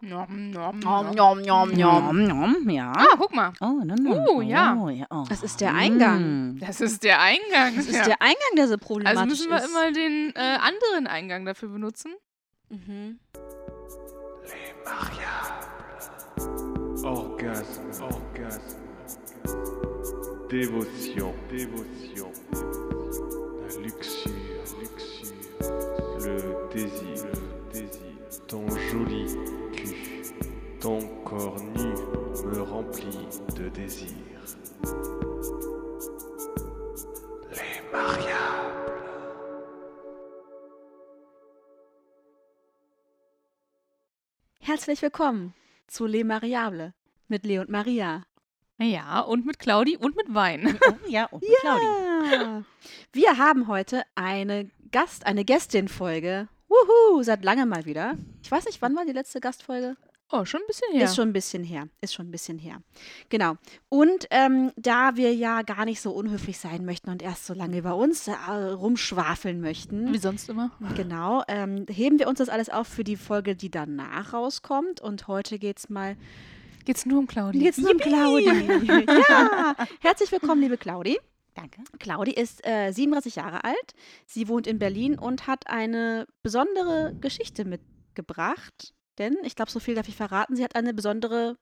Nom, nom, Nom, nom. nom, nom, nom. Nom, ja. Ah, guck mal. Oh, nom, nom. Oh, ja. Oh, ja. Oh. Das ist der Eingang. Mm. Das ist der Eingang. Das ist ja. der Eingang, der so problematisch also müssen wir ist. immer den äh, anderen Eingang dafür benutzen. Mhm. Orgasme, orgasme, dévotion, dévotion, la luxure, luxure, le désir, le désir, ton joli ton corps nu me remplit de désir. Les mariages. Herzlich willkommen zu Le Mariable mit Le und Maria. Ja, und mit Claudi und mit Wein. Ja, und mit Claudi. Ja. Wir haben heute eine Gast, eine Gästin-Folge. Wuhu, seit langem mal wieder. Ich weiß nicht, wann war die letzte Gastfolge? Oh, schon ein bisschen her. Ist schon ein bisschen her. Ist schon ein bisschen her. Genau. Und ähm, da wir ja gar nicht so unhöflich sein möchten und erst so lange über uns äh, rumschwafeln möchten, Wie sonst immer. genau, ähm, heben wir uns das alles auf für die Folge, die danach rauskommt. Und heute geht's mal Geht's nur um Claudi? Jetzt nur um Claudi. ja. Herzlich willkommen, liebe Claudi. Danke. Claudi ist äh, 37 Jahre alt. Sie wohnt in Berlin und hat eine besondere Geschichte mitgebracht. Denn, ich glaube, so viel darf ich verraten, sie hat eine besondere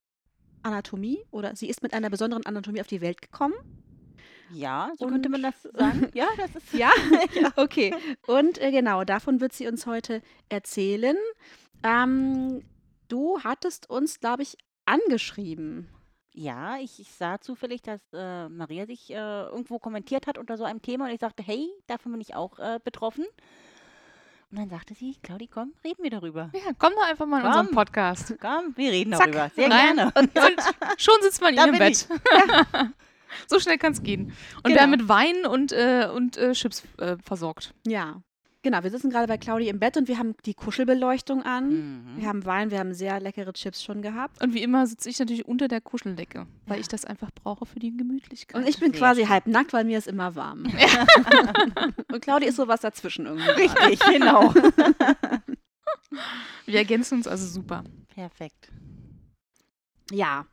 Anatomie oder sie ist mit einer besonderen Anatomie auf die Welt gekommen. Ja, so Und- könnte man das sagen. Ja, das ist. Ja, okay. Und äh, genau, davon wird sie uns heute erzählen. Ähm, du hattest uns, glaube ich, angeschrieben. Ja, ich, ich sah zufällig, dass äh, Maria sich äh, irgendwo kommentiert hat unter so einem Thema und ich sagte, hey, davon bin ich auch äh, betroffen. Und dann sagte sie, Claudi, komm, reden wir darüber. Ja, komm doch einfach mal in Komm. unseren Podcast. Komm, wir reden Zack, darüber. Sehr rein. gerne. Und schon sitzt man in bin Bett. so schnell kann es gehen. Und Genau. werden mit Wein und, äh, und äh, Chips äh, versorgt. Ja, genau. Wir sitzen gerade bei Claudi im Bett und wir haben die Kuschelbeleuchtung an. Mhm. Wir haben Wein, wir haben sehr leckere Chips schon gehabt. Und wie immer sitze ich natürlich unter der Kuscheldecke, weil ich das einfach brauche für die Gemütlichkeit. Und ich bin Sehr quasi schön. halb nackt, weil mir ist immer warm. und Claudi ist sowas dazwischen irgendwie. Richtig, genau. Wir ergänzen uns also super. Perfekt. Ja.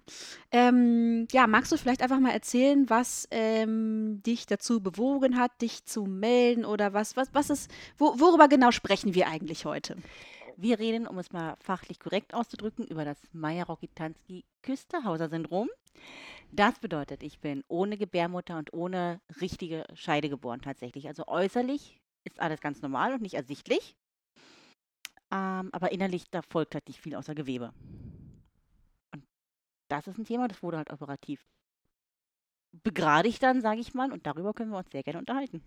Ähm, ja, magst du vielleicht einfach mal erzählen, was ähm, dich dazu bewogen hat, dich zu melden oder was, was, was ist, wo, worüber genau sprechen wir eigentlich heute? Wir reden, um es mal fachlich korrekt auszudrücken, über das Meyer-Rokitansky-Küsterhauser-Syndrom. Das bedeutet, ich bin ohne Gebärmutter und ohne richtige Scheide geboren tatsächlich. Also äußerlich ist alles ganz normal und nicht ersichtlich. Ähm, aber innerlich, da folgt halt nicht viel außer Gewebe. Das ist ein Thema, das wurde halt operativ begradigt dann, sage ich mal. Und darüber können wir uns sehr gerne unterhalten.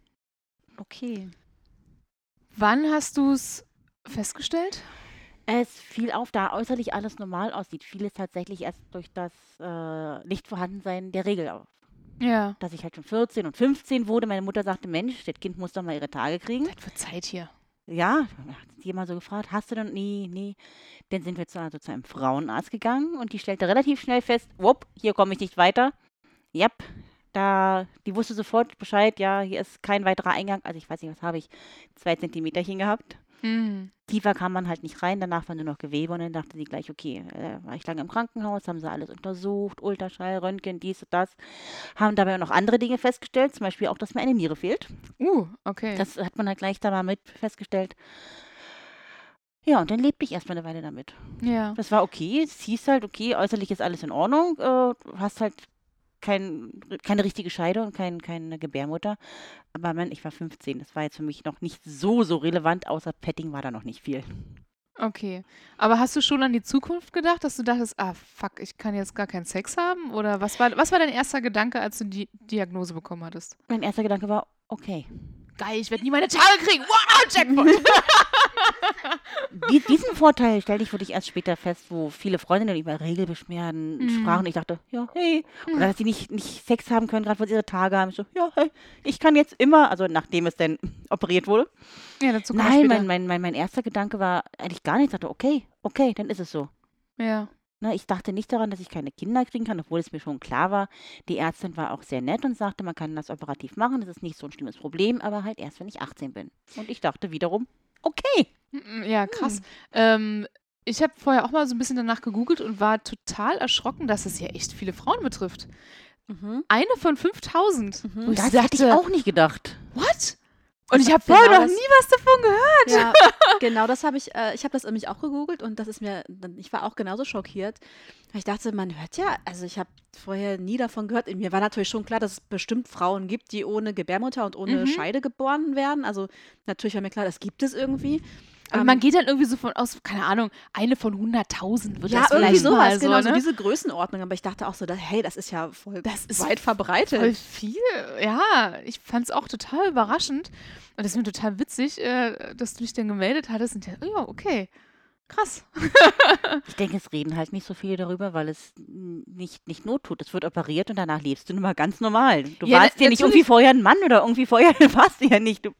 Okay. Wann hast du es festgestellt? Es fiel auf, da äußerlich alles normal aussieht, fiel es tatsächlich erst durch das äh, Nichtvorhandensein der Regel auf. Ja. Dass ich halt schon 14 und 15 wurde. Meine Mutter sagte, Mensch, das Kind muss doch mal ihre Tage kriegen. Das wird Zeit hier. Ja, hat mal so gefragt, hast du denn? Nee, nee. Dann sind wir zu, also zu einem Frauenarzt gegangen und die stellte relativ schnell fest, wupp, hier komme ich nicht weiter. Jep, da, die wusste sofort Bescheid, ja, hier ist kein weiterer Eingang. Also ich weiß nicht, was habe ich, zwei Zentimeterchen gehabt. Mhm. Tiefer kam man halt nicht rein, danach war nur noch Gewebe und dann dachte sie gleich, okay, äh, war ich lange im Krankenhaus, haben sie alles untersucht, Ultraschall, Röntgen, dies und das, haben dabei auch noch andere Dinge festgestellt, zum Beispiel auch, dass mir eine Niere fehlt. Uh, okay. Das hat man halt gleich da mal mit festgestellt. Ja, und dann lebte ich erstmal eine Weile damit. ja. Das war okay, es hieß halt, okay, äußerlich ist alles in Ordnung, äh, du hast halt kein, keine richtige Scheide und kein, keine Gebärmutter. Aber man, ich war 15, das war jetzt für mich noch nicht so, so relevant, außer Petting war da noch nicht viel. Okay. Aber hast du schon an die Zukunft gedacht, dass du dachtest, ah, fuck, ich kann jetzt gar keinen Sex haben? Oder was war, was war dein erster Gedanke, als du die Diagnose bekommen hattest? Mein erster Gedanke war, okay. Geil, ich werde nie meine Tage kriegen. Wow, Jackpot. Die, diesen Vorteil stellte ich für dich erst später fest, wo viele Freundinnen über Regelbeschwerden Mhm. sprachen. Ich dachte, ja, hey. Oder dass sie nicht, nicht Sex haben können, gerade weil sie ihre Tage haben. Ich so, ja, hey, ich kann jetzt immer, also nachdem es dann operiert wurde. ja, dazu wir Nein, mein, mein, mein, mein erster Gedanke war eigentlich gar nichts. Ich dachte, okay, okay, dann ist es so. Ja. Ne, ich dachte nicht daran, dass ich keine Kinder kriegen kann, obwohl es mir schon klar war. Die Ärztin war auch sehr nett und sagte, man kann das operativ machen, das ist nicht so ein schlimmes Problem, aber halt erst, wenn ich 18 bin. Und ich dachte wiederum, okay. Ja, krass. Ähm, ich habe vorher auch mal so ein bisschen danach gegoogelt und war total erschrocken, dass es ja echt viele Frauen betrifft. Mhm. Eine von 5000. Mhm. Das hätte ich dachte, auch nicht gedacht. what? Und ich habe Genau vorher noch nie was davon gehört. Ja, genau, das habe ich, äh, ich habe das nämlich auch gegoogelt und das ist mir, ich war auch genauso schockiert. Ich dachte, man hört ja, also ich habe vorher nie davon gehört. Mir war natürlich schon klar, dass es bestimmt Frauen gibt, die ohne Gebärmutter und ohne Mhm. Scheide geboren werden. Also natürlich war mir klar, das gibt es irgendwie. Aber Ähm, man geht dann irgendwie so von aus, keine Ahnung, eine von 100.000 wird ja, das irgendwie vielleicht sowas, mal genau, so, so ne? diese Größenordnung. Aber ich dachte auch so, da, hey, das ist ja voll Das ist weit verbreitet. Voll viel, ja. Ich fand es auch total überraschend. Und das ist mir total witzig, äh, dass du dich dann gemeldet hattest. Und ja, oh ja, okay. Krass. Ich denke, es reden halt nicht so viele darüber, weil es nicht, nicht Not tut. Es wird operiert und danach lebst du nun mal ganz normal. Du Ja, warst ja nicht irgendwie vorher ein Mann oder irgendwie vorher warst du ja nicht. Du,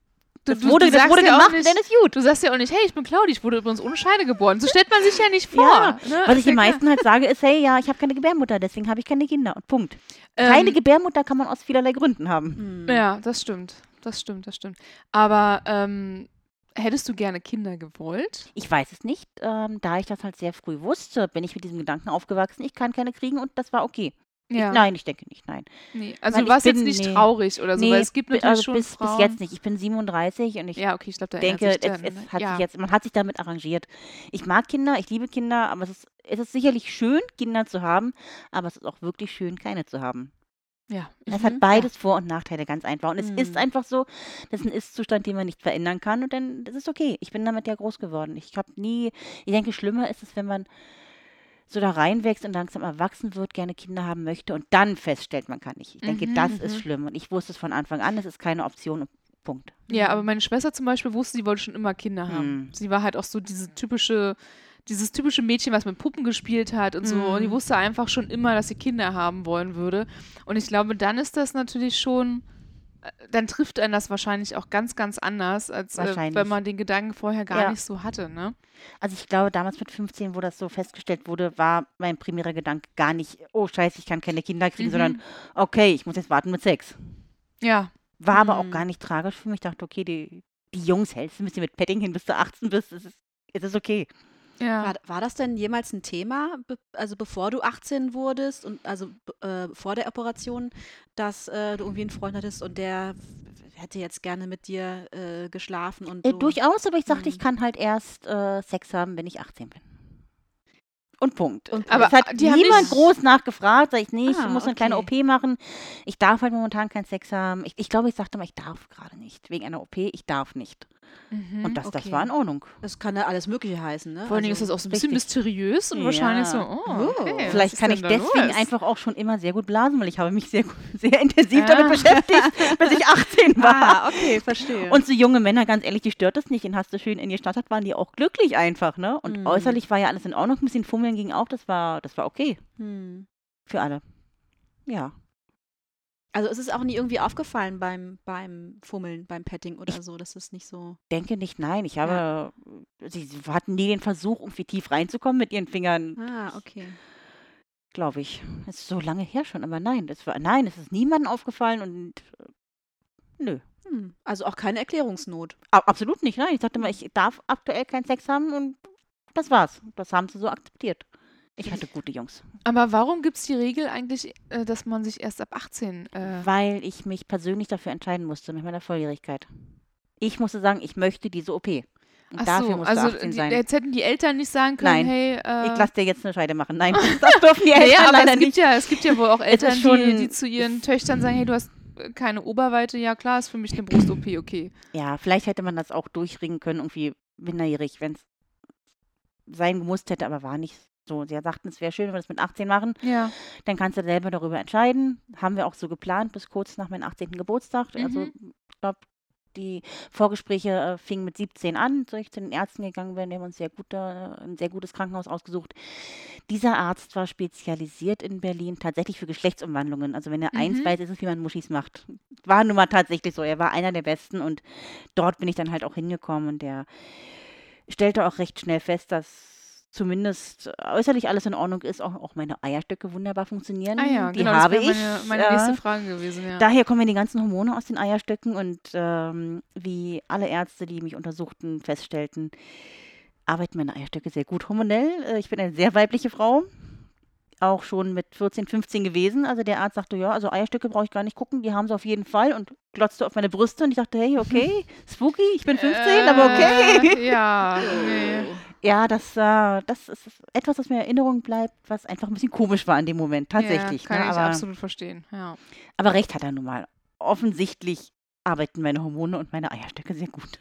Du, das wurde, das wurde ja gemacht, nicht- dann ist gut. Du sagst ja auch nicht, hey, ich bin Claudi, ich wurde übrigens ohne Scheide geboren. So stellt man sich ja nicht vor. Ja, ne? Was ich den meisten halt sage, ist, hey, ja, ich habe keine Gebärmutter, deswegen habe ich keine Kinder. Und Punkt. Keine Ähm, Gebärmutter kann man aus vielerlei Gründen haben. Hm. Ja, das stimmt. Das stimmt, das stimmt. Aber ähm, hättest du gerne Kinder gewollt? Ich weiß es nicht. Ähm, da ich das halt sehr früh wusste, bin ich mit diesem Gedanken aufgewachsen, ich kann keine kriegen und das war okay. Ja. Nein, ich denke nicht, nein. Nee. Also Weil du ich warst jetzt nicht nee. traurig oder so, nee, weil es gibt natürlich also schon bis, Frauen. bis jetzt nicht. Ich bin 37 und ich Ja, okay, ich glaube, da denke, es, sich dann, es hat ja. sich jetzt, man hat sich damit arrangiert. Ich mag Kinder, ich liebe Kinder, aber es ist, es ist sicherlich schön, Kinder zu haben, aber es ist auch wirklich schön, keine zu haben. Ja. Es Mhm. hat beides Vor- und Nachteile, ganz einfach. Und es ist Mhm. einfach so, das ist ein Ist-Zustand, den man nicht verändern kann. Und dann, das ist okay. Ich bin damit ja groß geworden. Ich habe nie, ich denke, schlimmer ist es, wenn man so da reinwächst und langsam erwachsen wird, gerne Kinder haben möchte und dann feststellt, man kann nicht. Ich denke, Mhm, das mhm. ist schlimm. Und ich wusste es von Anfang an, es ist keine Option. Punkt. Ja, aber meine Schwester zum Beispiel wusste, sie wollte schon immer Kinder haben. Hm. Sie war halt auch so diese typische, dieses typische Mädchen, was mit Puppen gespielt hat und so. Und die Hm. wusste einfach schon immer, dass sie Kinder haben wollen würde. Und ich glaube, dann ist das natürlich schon, dann trifft einen das wahrscheinlich auch ganz, ganz anders, als äh, wenn man den Gedanken vorher gar Ja. nicht so hatte, ne? Also ich glaube, damals mit 15, wo das so festgestellt wurde, war mein primärer Gedanke gar nicht, oh scheiße, ich kann keine Kinder kriegen, Mhm. sondern okay, ich muss jetzt warten mit Sex. Ja. War aber auch Mhm. gar nicht tragisch für mich. Ich dachte, okay, die, die Jungs hältst du ein bisschen mit Petting hin, bis du 18 bist. Es ist, es ist okay. Ja. War, war das denn jemals ein Thema, be also bevor du 18 wurdest und also äh, vor der Operation, dass äh, du irgendwie einen Freund hattest und der hätte jetzt gerne mit dir äh, geschlafen und Äh, so? durchaus, aber ich sagte, ich Mhm. kann halt erst äh, Sex haben, wenn ich 18 bin. Und Punkt. Und Aber es hat niemand groß nachgefragt. Sag ich, nee, ich Ah, muss eine kleine. OP machen. Ich darf halt momentan keinen Sex haben. Ich, ich glaube, ich sagte mal, ich darf gerade nicht. Wegen einer OP, ich darf nicht. Mhm. Und das, das okay. war in Ordnung. Das kann ja alles Mögliche heißen, ne? Vor allen Dingen ist Also- das auch so ein bisschen richtig. mysteriös und wahrscheinlich so, Ja. oh, Oh. okay. Vielleicht ist kann ich deswegen los? einfach auch schon immer sehr gut blasen, weil ich habe mich sehr, sehr intensiv Ja. damit beschäftigt, bis ich 18 war. Ah, okay, verstehe. Und so junge Männer, ganz ehrlich, die stört das nicht. Den hast du schön in die Stadt hat, waren die auch glücklich einfach, ne? Und Mhm. äußerlich war ja alles in Ordnung. Ein bisschen fummeln ging auch, das war, das war okay hm. für alle. Ja. Also ist es auch nie irgendwie aufgefallen beim, beim Fummeln, beim Petting oder so, dass es nicht so. Denke nicht, nein. Ich habe, sie, sie hatten nie den Versuch, irgendwie tief reinzukommen mit ihren Fingern, Ah, okay. glaube ich. Das ist so lange her schon, aber nein, das war, nein, es ist niemandem aufgefallen und äh, nö. Hm. Also auch keine Erklärungsnot. Absolut nicht, nein. Ich sagte mal, ich darf aktuell keinen Sex haben und das war's. Das haben sie so akzeptiert. Ich hatte gute Jungs. Aber warum gibt es die Regel eigentlich, äh, dass man sich erst ab 18 äh, Weil ich mich persönlich dafür entscheiden musste mit meiner Volljährigkeit. Ich musste sagen, ich möchte diese OP. Und Ach dafür so, musste also 18 die, sein. jetzt hätten die Eltern nicht sagen können, Nein, hey, äh, ich lasse dir jetzt eine Scheide machen. Nein, das dürfen die Eltern naja, aber leider es gibt nicht. ja, es gibt ja wohl auch Eltern, schon- die, die zu ihren Töchtern sagen, hey, du hast äh, keine Oberweite, ja klar, ist für mich eine Brust-OP, okay. Ja, vielleicht hätte man das auch durchringen können, irgendwie minderjährig, wenn es sein gemusst hätte, aber war nicht so. Sie sagten, es wäre schön, wenn wir das mit 18 machen. Ja. Dann kannst du selber darüber entscheiden. Haben wir auch so geplant, bis kurz nach meinem 18. Geburtstag. Also, Mhm. ich glaube, die Vorgespräche äh, fingen mit 17 an, als ich zu den Ärzten gegangen bin. Die haben uns sehr gut, äh, ein sehr gutes Krankenhaus ausgesucht. Dieser Arzt war spezialisiert in Berlin tatsächlich für Geschlechtsumwandlungen. Also wenn er eins Mhm. weiß, ist es, wie man Muschis macht. War nun mal tatsächlich so. Er war einer der Besten und dort bin ich dann halt auch hingekommen und der stellte auch recht schnell fest, dass zumindest äußerlich alles in Ordnung ist, auch, auch meine Eierstöcke wunderbar funktionieren. Ah ja, die genau, habe das wäre ich. meine, meine äh, nächste Frage gewesen, ja. Daher kommen die ganzen Hormone aus den Eierstöcken und ähm, wie alle Ärzte, die mich untersuchten, feststellten, arbeiten meine Eierstöcke sehr gut hormonell. Äh, Ich bin eine sehr weibliche Frau. Auch schon mit 14, 15 gewesen. Also der Arzt sagte, ja, also Eierstöcke brauche ich gar nicht gucken, die haben sie auf jeden Fall und glotzte auf meine Brüste und ich dachte, hey, okay, spooky, ich bin 15, aber okay. Äh, ja, nee. Ja, das, äh, das ist etwas, was mir in Erinnerung bleibt, was einfach ein bisschen komisch war in dem Moment, tatsächlich. Ja, kann ne? ich aber, absolut verstehen. Ja. aber recht hat er nun mal. Offensichtlich arbeiten meine Hormone und meine Eierstöcke sehr gut.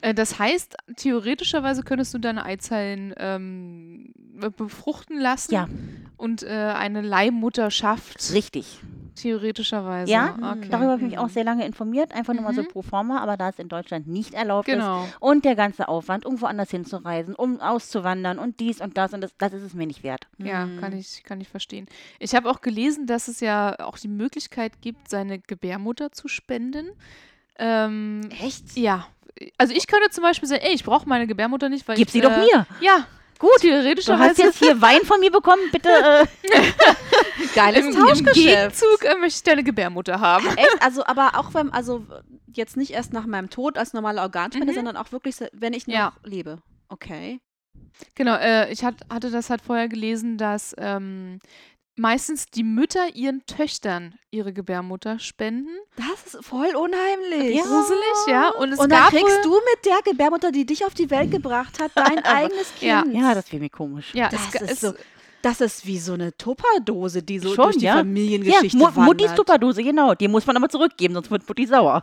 Äh, Das heißt, theoretischerweise könntest du deine Eizellen ähm, be- befruchten lassen Ja. und äh, eine Leihmutterschaft Richtig. theoretischerweise. Ja, okay. Darüber habe ich mich auch sehr lange informiert, einfach nur mal so Mhm. pro forma, aber da es in Deutschland nicht erlaubt Genau. ist und der ganze Aufwand, irgendwo anders hinzureisen, um auszuwandern und dies und das und das, das ist es mir nicht wert. Ja, Mhm. kann ich, kann ich verstehen. Ich habe auch gelesen, dass es ja auch die Möglichkeit gibt, seine Gebärmutter zu spenden. Ähm, Echt? ja. Also ich könnte zum Beispiel sagen, ey, ich brauche meine Gebärmutter nicht, weil Gib ich, sie doch äh, mir. Ja, Gut. Du theoretischerweise. hast jetzt hier Wein von mir bekommen, bitte. Äh, Geiles Im, Im Tauschgeschäft. Gegenzug äh, möchte ich deine Gebärmutter haben. Echt? Also, aber auch wenn, also jetzt nicht erst nach meinem Tod als normale Organspende, Mhm. sondern auch wirklich, wenn ich noch Ja. lebe. Okay. Genau, äh, ich hat, hatte das halt vorher gelesen, dass ähm, meistens die Mütter ihren Töchtern ihre Gebärmutter spenden. Das ist voll unheimlich. Ja. Gruselig, ja. Und es Und dann gab kriegst wohl, du mit der Gebärmutter, die dich auf die Welt gebracht hat, dein eigenes Ja. Kind. ja, das wäre mir komisch. ja, das es, ist es, so. Das ist wie so eine Tupperdose, die so Schon, durch die ja. Ja, Familiengeschichte Mu wandert. Muttis Tupperdose, genau. Die muss man aber zurückgeben, sonst wird Mutti sauer.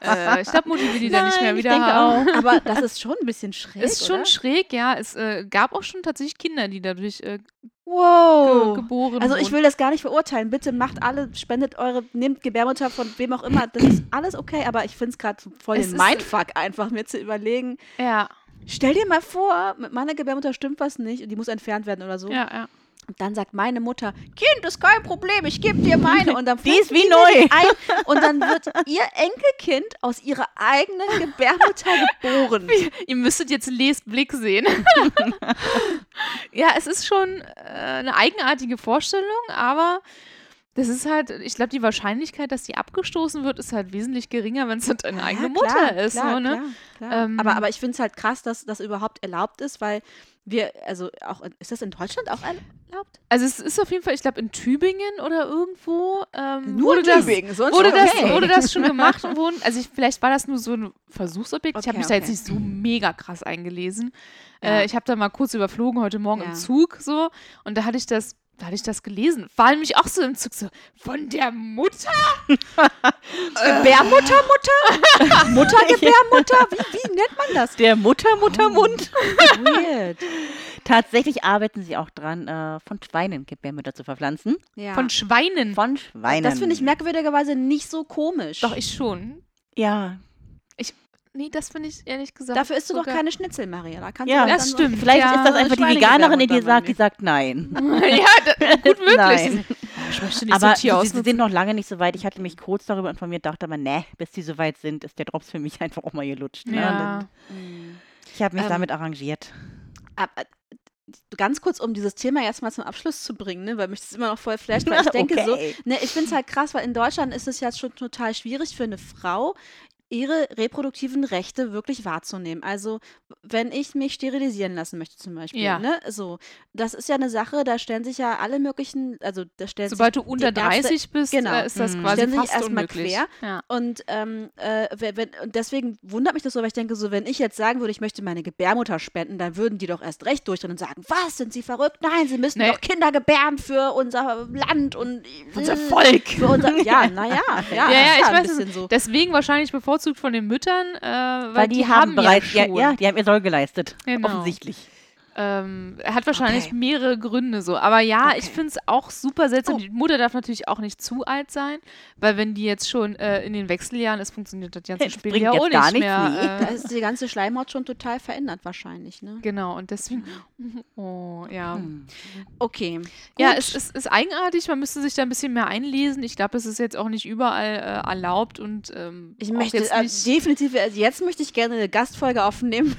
äh, ich glaube, Mutti will die dann nicht mehr Nein, ich wieder denke haben. auch. Aber das ist schon ein bisschen schräg, Ist schon oder? schräg, ja. Es äh, gab auch schon tatsächlich Kinder, die dadurch äh, ge Wow. geboren Also ich will das gar nicht verurteilen. Bitte macht alle, spendet eure, nehmt Gebärmutter von wem auch immer. Das ist alles okay, aber ich finde es gerade voll Es den ist- Mindfuck einfach, mir zu überlegen. Ja, Stell dir mal vor, mit meiner Gebärmutter stimmt was nicht und die muss entfernt werden oder so. ja, ja. Und dann sagt meine Mutter, Kind, ist kein Problem, ich gebe dir meine. Und dann Die ist wie neu. Ein, und dann wird ihr Enkelkind aus ihrer eigenen Gebärmutter geboren. Ihr müsstet jetzt Les Blick sehen. ja, es ist schon äh, eine eigenartige Vorstellung, aber das ist halt, ich glaube, die Wahrscheinlichkeit, dass die abgestoßen wird, ist halt wesentlich geringer, wenn es halt eine eigene Ja, Mutter klar, ist. Klar, so, ne? klar, klar. Ähm, aber, aber ich finde es halt krass, dass das überhaupt erlaubt ist, weil wir, also auch, ist das in Deutschland auch erlaubt? Also es ist auf jeden Fall, ich glaube, in Tübingen oder irgendwo ähm, Nur wurde, das, Tübingen, sonst wurde, okay. das, wurde das schon gemacht und wurden, also ich, vielleicht war das nur so ein Versuchsobjekt. ich habe Okay, mich da jetzt okay. nicht so mega krass eingelesen. Ja. Äh, ich habe da mal kurz überflogen heute Morgen Ja. im Zug so und da hatte ich das, da hatte ich das gelesen. War nämlich auch so im Zug so, von der Mutter? Gebärmutter, Mutter? Muttergebärmutter? Wie, wie nennt man das? Der Mutter, Muttermund. Weird. Tatsächlich arbeiten sie auch dran, äh, von Schweinen Gebärmütter zu verpflanzen. Ja. Von Schweinen. Von Schweinen. das finde ich merkwürdigerweise nicht so komisch. Doch, ich schon. Ja, Nee, das finde ich ehrlich gesagt. Dafür isst du doch keine Schnitzel, Maria. Da kannst Ja, du das dann stimmt. vielleicht Ja, ist das einfach die Veganerin in dir sagt, die sagt nein. ja, da, gut möglich. Nein. Ich möchte nicht Aber so sie, Tier sie sind noch lange nicht so weit. Ich hatte mich kurz darüber informiert, dachte aber, ne, bis die so weit sind, ist der Drops für mich einfach auch mal gelutscht. Ne? Ja. Ich habe mich Ähm, damit arrangiert. Ab- äh, Ganz kurz, um dieses Thema jetzt mal zum Abschluss zu bringen, ne, weil mich das immer noch voll flasht, weil ich denke so, Okay. ne, ich finde es halt krass, weil in Deutschland ist es ja schon total schwierig für eine Frau, ihre reproduktiven Rechte wirklich wahrzunehmen. Also, wenn ich mich sterilisieren lassen möchte zum Beispiel, Ja. ne, so, das ist ja eine Sache, da stellen sich ja alle möglichen, also da stellen Sobald du sich unter die Ärzte- 30 bist, genau. äh, ist das Mhm. quasi Stellen sich fast erstmal unmöglich. quer. Ja. Und, ähm, äh, wenn, und deswegen wundert mich das so, weil ich denke, so, wenn ich jetzt sagen würde, ich möchte meine Gebärmutter spenden, dann würden die doch erst recht durchdrehen und sagen, was, sind sie verrückt? Nein, sie müssen Nee. doch Kinder gebären für unser Land und Unser Volk. Für unser, ja, naja, ja, Ja, ja, ich ein weiß so. Deswegen wahrscheinlich bevorzugt von den Müttern, äh, weil, Weil die, haben bereits, ja ja, die haben ihr Soll geleistet. Genau. Offensichtlich. Ähm, er hat wahrscheinlich Okay. mehrere Gründe so. Aber ja, Okay. ich finde es auch super seltsam. Oh. Die Mutter darf natürlich auch nicht zu alt sein, weil wenn die jetzt schon äh, in den Wechseljahren ist, funktioniert das ganze Spiel ja auch nicht mehr. nee. Da Äh, ist die ganze Schleimhaut schon total verändert wahrscheinlich, ne? genau, und deswegen, oh, ja. Hm. Okay. Ja, es, es ist eigenartig, man müsste sich da ein bisschen mehr einlesen. Ich glaube, es ist jetzt auch nicht überall äh, erlaubt und ähm, Ich möchte jetzt äh, definitiv, also jetzt möchte ich gerne eine Gastfolge aufnehmen.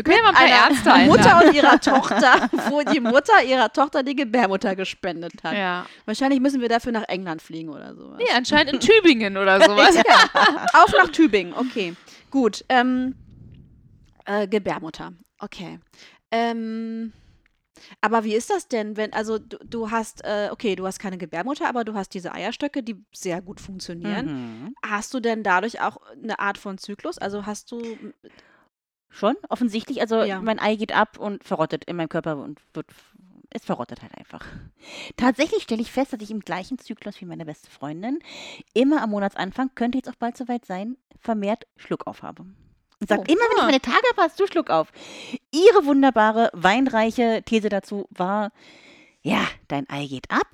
Wir können ja mal ein paar Ärzte einladen. Mutter und ihrer Tochter, wo die Mutter ihrer Tochter die Gebärmutter gespendet hat. Ja. Wahrscheinlich müssen wir dafür nach England fliegen oder sowas. Nee, anscheinend in Tübingen oder sowas. Auf nach Tübingen, okay. Gut. Ähm, äh, Gebärmutter. Okay. Ähm, aber wie ist das denn, wenn, also du, du hast, äh, okay, du hast keine Gebärmutter, aber du hast diese Eierstöcke, die sehr gut funktionieren. Mhm. Hast du denn dadurch auch eine Art von Zyklus? Also hast du, Schon, offensichtlich. Also Ja. mein Ei geht ab und verrottet in meinem Körper und wird, es verrottet halt einfach. Tatsächlich stelle ich fest, dass ich im gleichen Zyklus wie meine beste Freundin immer am Monatsanfang, könnte jetzt auch bald soweit sein, vermehrt Schluck auf habe. Und sagt, Oh. immer wenn ich Ah. meine Tage habe, hast du Schluck auf. Ihre wunderbare, weinreiche These dazu war, ja, dein Ei geht ab,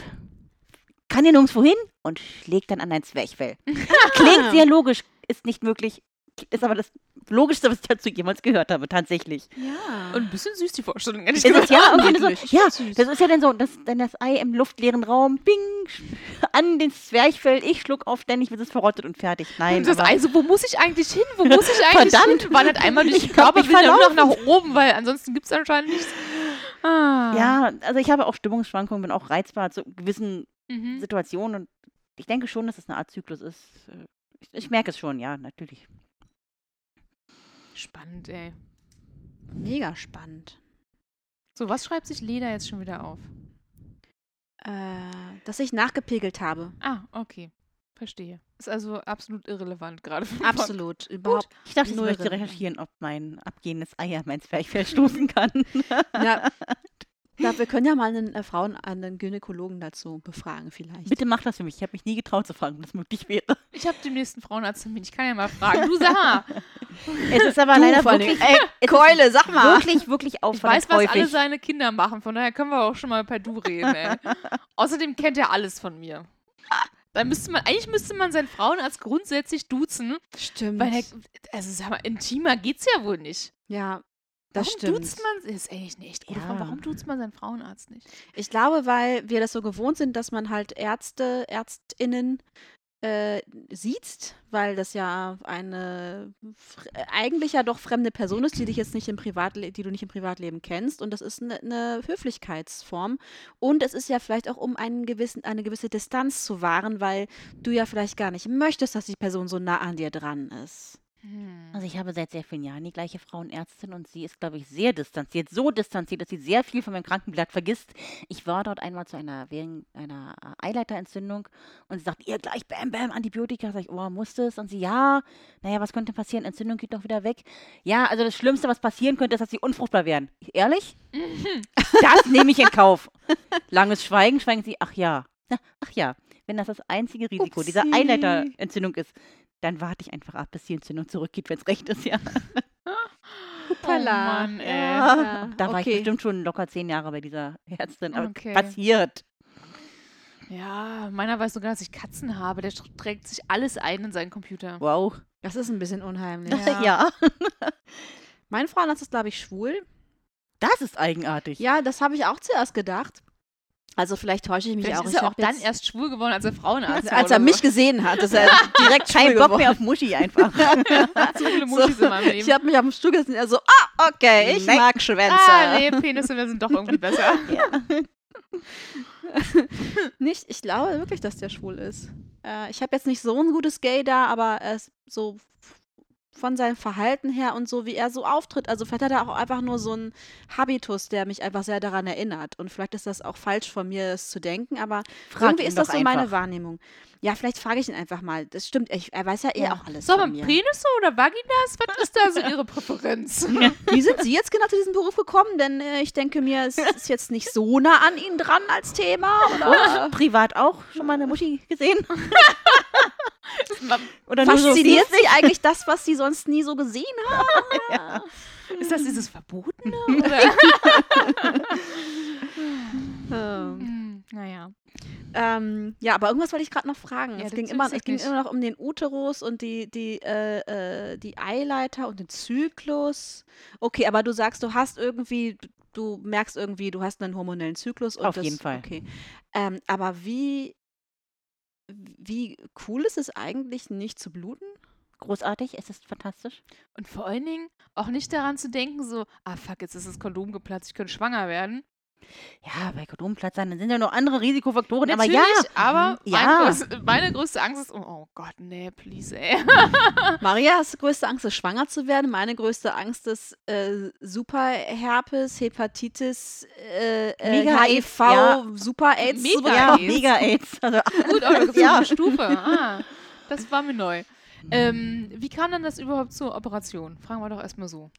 kann ja nirgendwo hin und schlägt dann an dein Zwerchfell. Klingt sehr logisch, ist nicht möglich, ist aber das Logischste, was ich dazu jemals gehört habe, tatsächlich. ja. Und ein bisschen süß die Vorstellung, ehrlich Ist es gesagt. ja, irgendwie so, ja, Süß. das ist ja dann so, dass dann das Ei im luftleeren Raum, bing, an den Zwerchfell, ich schluck auf, ständig wird es verrottet und fertig. Nein, das aber Ei so, wo muss ich eigentlich hin? Wo muss ich eigentlich Verdammt. hin? Wandert einmal durch den Ich hab Körper, mich will dann nur noch nach oben, weil ansonsten gibt es anscheinend nichts. Ah. ja, also ich habe auch Stimmungsschwankungen, bin auch reizbar zu gewissen Mhm. Situationen und ich denke schon, dass es eine Art Zyklus ist. Ich, ich merke es schon, ja, natürlich. Spannend, ey. Mega spannend. So, was schreibt sich Leda jetzt schon wieder auf? Äh, dass ich nachgepegelt habe. Ah, okay. Verstehe. Ist also absolut irrelevant gerade. Absolut. Überhaupt. Ich dachte, ich Null möchte recherchieren, ob mein abgehendes Ei an mein Zwerchfell stoßen kann. Ja. Ja, wir können ja mal einen äh, Frauen, einen Gynäkologen dazu befragen vielleicht. Bitte mach das für mich. Ich habe mich nie getraut zu fragen, ob das möglich wäre. Ich habe den nächsten Frauenarzttermin. Ich kann ja mal fragen. Du sag mal. Es ist aber Du leider wirklich. Ey, Keule, sag mal. wirklich, wirklich Ich auffallend weiß, was häufig. alle seine Kinder machen. Von daher können wir auch schon mal per Du reden, ey. Außerdem kennt er alles von mir. Da müsste man, eigentlich müsste man seinen Frauenarzt grundsätzlich duzen, Stimmt. weil er, also sag mal, intimer geht's ja wohl nicht. ja, das warum stimmt. duzt man, ist eigentlich eine echt gute Ja. Frage, warum duzt man seinen Frauenarzt nicht? Ich glaube, weil wir das so gewohnt sind, dass man halt Ärzte, Ärztinnen äh, sieht, weil das ja eine eigentlich ja doch fremde Person ist, die dich jetzt nicht im Privatle die du nicht im Privatleben kennst. Und das ist eine, eine Höflichkeitsform. Und es ist ja vielleicht auch, um einen gewissen, eine gewisse Distanz zu wahren, weil du ja vielleicht gar nicht möchtest, dass die Person so nah an dir dran ist. Hm. Also ich habe seit sehr vielen Jahren die gleiche Frauenärztin und sie ist, glaube ich, sehr distanziert, so distanziert, dass sie sehr viel von meinem Krankenblatt vergisst. Ich war dort einmal zu einer, wegen einer äh, Eileiterentzündung und sie sagt, ihr gleich, bam, bam, Antibiotika. Sag ich, oh, musste es? Und sie, ja, naja, was könnte passieren? Entzündung geht doch wieder weg. Ja, also das Schlimmste, was passieren könnte, ist, dass sie unfruchtbar werden. Ich, ehrlich? Das nehme ich in Kauf. Langes Schweigen, schweigen sie, ach ja. Ach ja, wenn das das einzige Risiko dieser Upsi. Eileiterentzündung ist, dann warte ich einfach ab, bis die Entzündung zurückgeht, wenn es recht ist, ja. Oh Mann, ey. Ja, Da war ich okay. bestimmt schon locker zehn Jahre bei dieser Ärztin. Aber Okay. passiert. Ja, meiner weiß sogar, dass ich Katzen habe. Der tr- trägt sich alles ein in seinen Computer. Wow. Das ist ein bisschen unheimlich. Ja. Ja. Mein Frauenarzt ist, glaube ich, schwul. Das ist eigenartig. Ja, das habe ich auch zuerst gedacht. Also vielleicht täusche ich mich Vielleicht auch. ist Ich er auch hab dann jetzt- erst schwul geworden, als er Frauenarzt war. als er mich so. gesehen hat, ist er direkt Kein schwul Bock mehr auf Muschi einfach. Zu viele Muschis in meinem Leben. Ich habe mich auf dem Stuhl gesessen, er so, ah, okay, ich Nein. mag Schwänze. ah, nee, Penisse sind doch irgendwie besser. Nicht, ich glaube wirklich, dass der schwul ist. Äh, ich habe jetzt nicht so ein gutes Gay da, aber er ist so von seinem Verhalten her und so, wie er so auftritt. Also vielleicht hat er auch einfach nur so einen Habitus, der mich einfach sehr daran erinnert. Und vielleicht ist das auch falsch von mir, das zu denken, aber Frag irgendwie ist das so meine einfach. Wahrnehmung. Ja, vielleicht frage ich ihn einfach mal. Das stimmt, ich, er weiß ja eh Ja. auch alles So, aber von mir. Penisse oder Vaginas? Was ist da so Ihre Präferenz? Wie sind Sie jetzt genau zu diesem Beruf gekommen? Denn äh, ich denke mir, es ist jetzt nicht so nah an Ihnen dran als Thema. Oder? Privat auch schon mal eine Muschi gesehen? Oder nur so Fasziniert Sie eigentlich das, was Sie sonst nie so gesehen haben? Ist das dieses Verbotene? Ähm, Hm, naja. ähm, ja, aber irgendwas wollte ich gerade noch fragen. Ja, es ging, immer, es ging immer noch um den Uterus und die, die, äh, äh, die Eileiter und den Zyklus. Okay, aber du sagst, du hast irgendwie, du merkst irgendwie, du hast einen hormonellen Zyklus. Und Auf das, jeden Fall. Okay. Ähm, aber wie, wie cool ist es eigentlich, nicht zu bluten? Großartig, es ist fantastisch. Und vor allen Dingen auch nicht daran zu denken, so, ah fuck, jetzt ist das Kondom geplatzt, ich könnte schwanger werden. Ja, bei Kondomplatz sein, dann sind ja noch andere Risikofaktoren, aber Natürlich, ja. aber Mhm. mein Ja. größ- meine größte Angst ist, oh, oh Gott, nee, please, ey. Marias größte Angst ist, schwanger zu werden. Meine größte Angst ist äh, Superherpes, Hepatitis, äh, äh, Mega HIV, ja. Super-AIDS. Mega sowas. Ja, AIDS. mega AIDS. Also, Gut, aber das ist Ja. eine Stufe. Ah, das war mir neu. Ähm, wie kam dann das überhaupt zur Operation? Fragen wir doch erstmal so.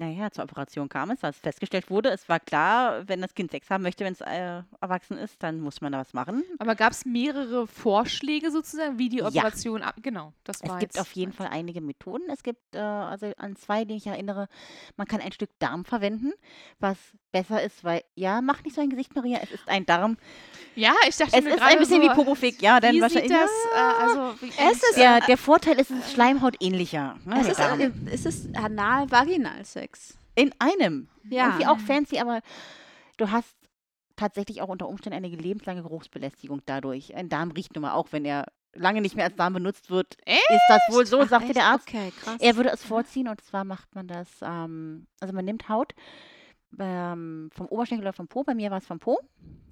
Naja, zur Operation kam es, als festgestellt wurde, es war klar, wenn das Kind Sex haben möchte, wenn es äh, erwachsen ist, dann muss man da was machen. Aber gab es mehrere Vorschläge sozusagen, wie die Ja. Operation ab. Genau, das Es war gibt jetzt auf jeden Fall einige Methoden. Es gibt, äh, also an zwei, die ich erinnere, man kann ein Stück Darm verwenden, was besser ist, weil, ja, mach nicht so ein Gesicht, Maria, es ist ein Darm. Ja, ich dachte Es mir ist ein bisschen so, wie Porofik, ja, dann wie wahrscheinlich. sieht das, äh, also, wie, Es ist- Der, der Vorteil ist, es ist Schleimhautähnlicher. Ne, Es ist, äh, es ist Anal-Vaginal-Sex. In einem. Ja. Irgendwie auch fancy, aber du hast tatsächlich auch unter Umständen eine lebenslange Geruchsbelästigung dadurch. Ein Darm riecht nun mal auch, wenn er lange nicht mehr als Darm benutzt wird. Ist das wohl so, Ach, sagte echt? der Arzt. Okay, krass. Er würde es vorziehen und zwar macht man das, ähm, also man nimmt Haut ähm, vom Oberschenkel oder vom Po, bei mir war es vom Po,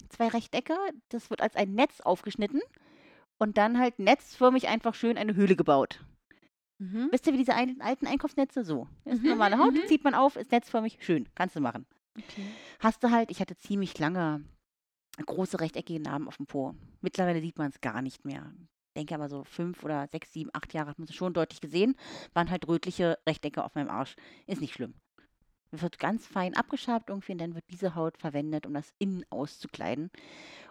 zwei Rechtecke, das wird als ein Netz aufgeschnitten und dann halt netzförmig einfach schön eine Höhle gebaut. Mhm. Wisst ihr, wie diese alten Einkaufsnetze so? Ist Mhm, normale Haut, mhm. zieht man auf, ist netzförmig, schön, kannst du machen. Okay. Hast du halt, ich hatte ziemlich lange große rechteckige Narben auf dem Po. Mittlerweile sieht man es gar nicht mehr. Ich denke aber so fünf oder sechs, sieben, acht Jahre hat man es schon deutlich gesehen. Waren halt rötliche Rechtecke auf meinem Arsch. Ist nicht schlimm. Wird ganz fein abgeschabt irgendwie und dann wird diese Haut verwendet, um das innen auszukleiden.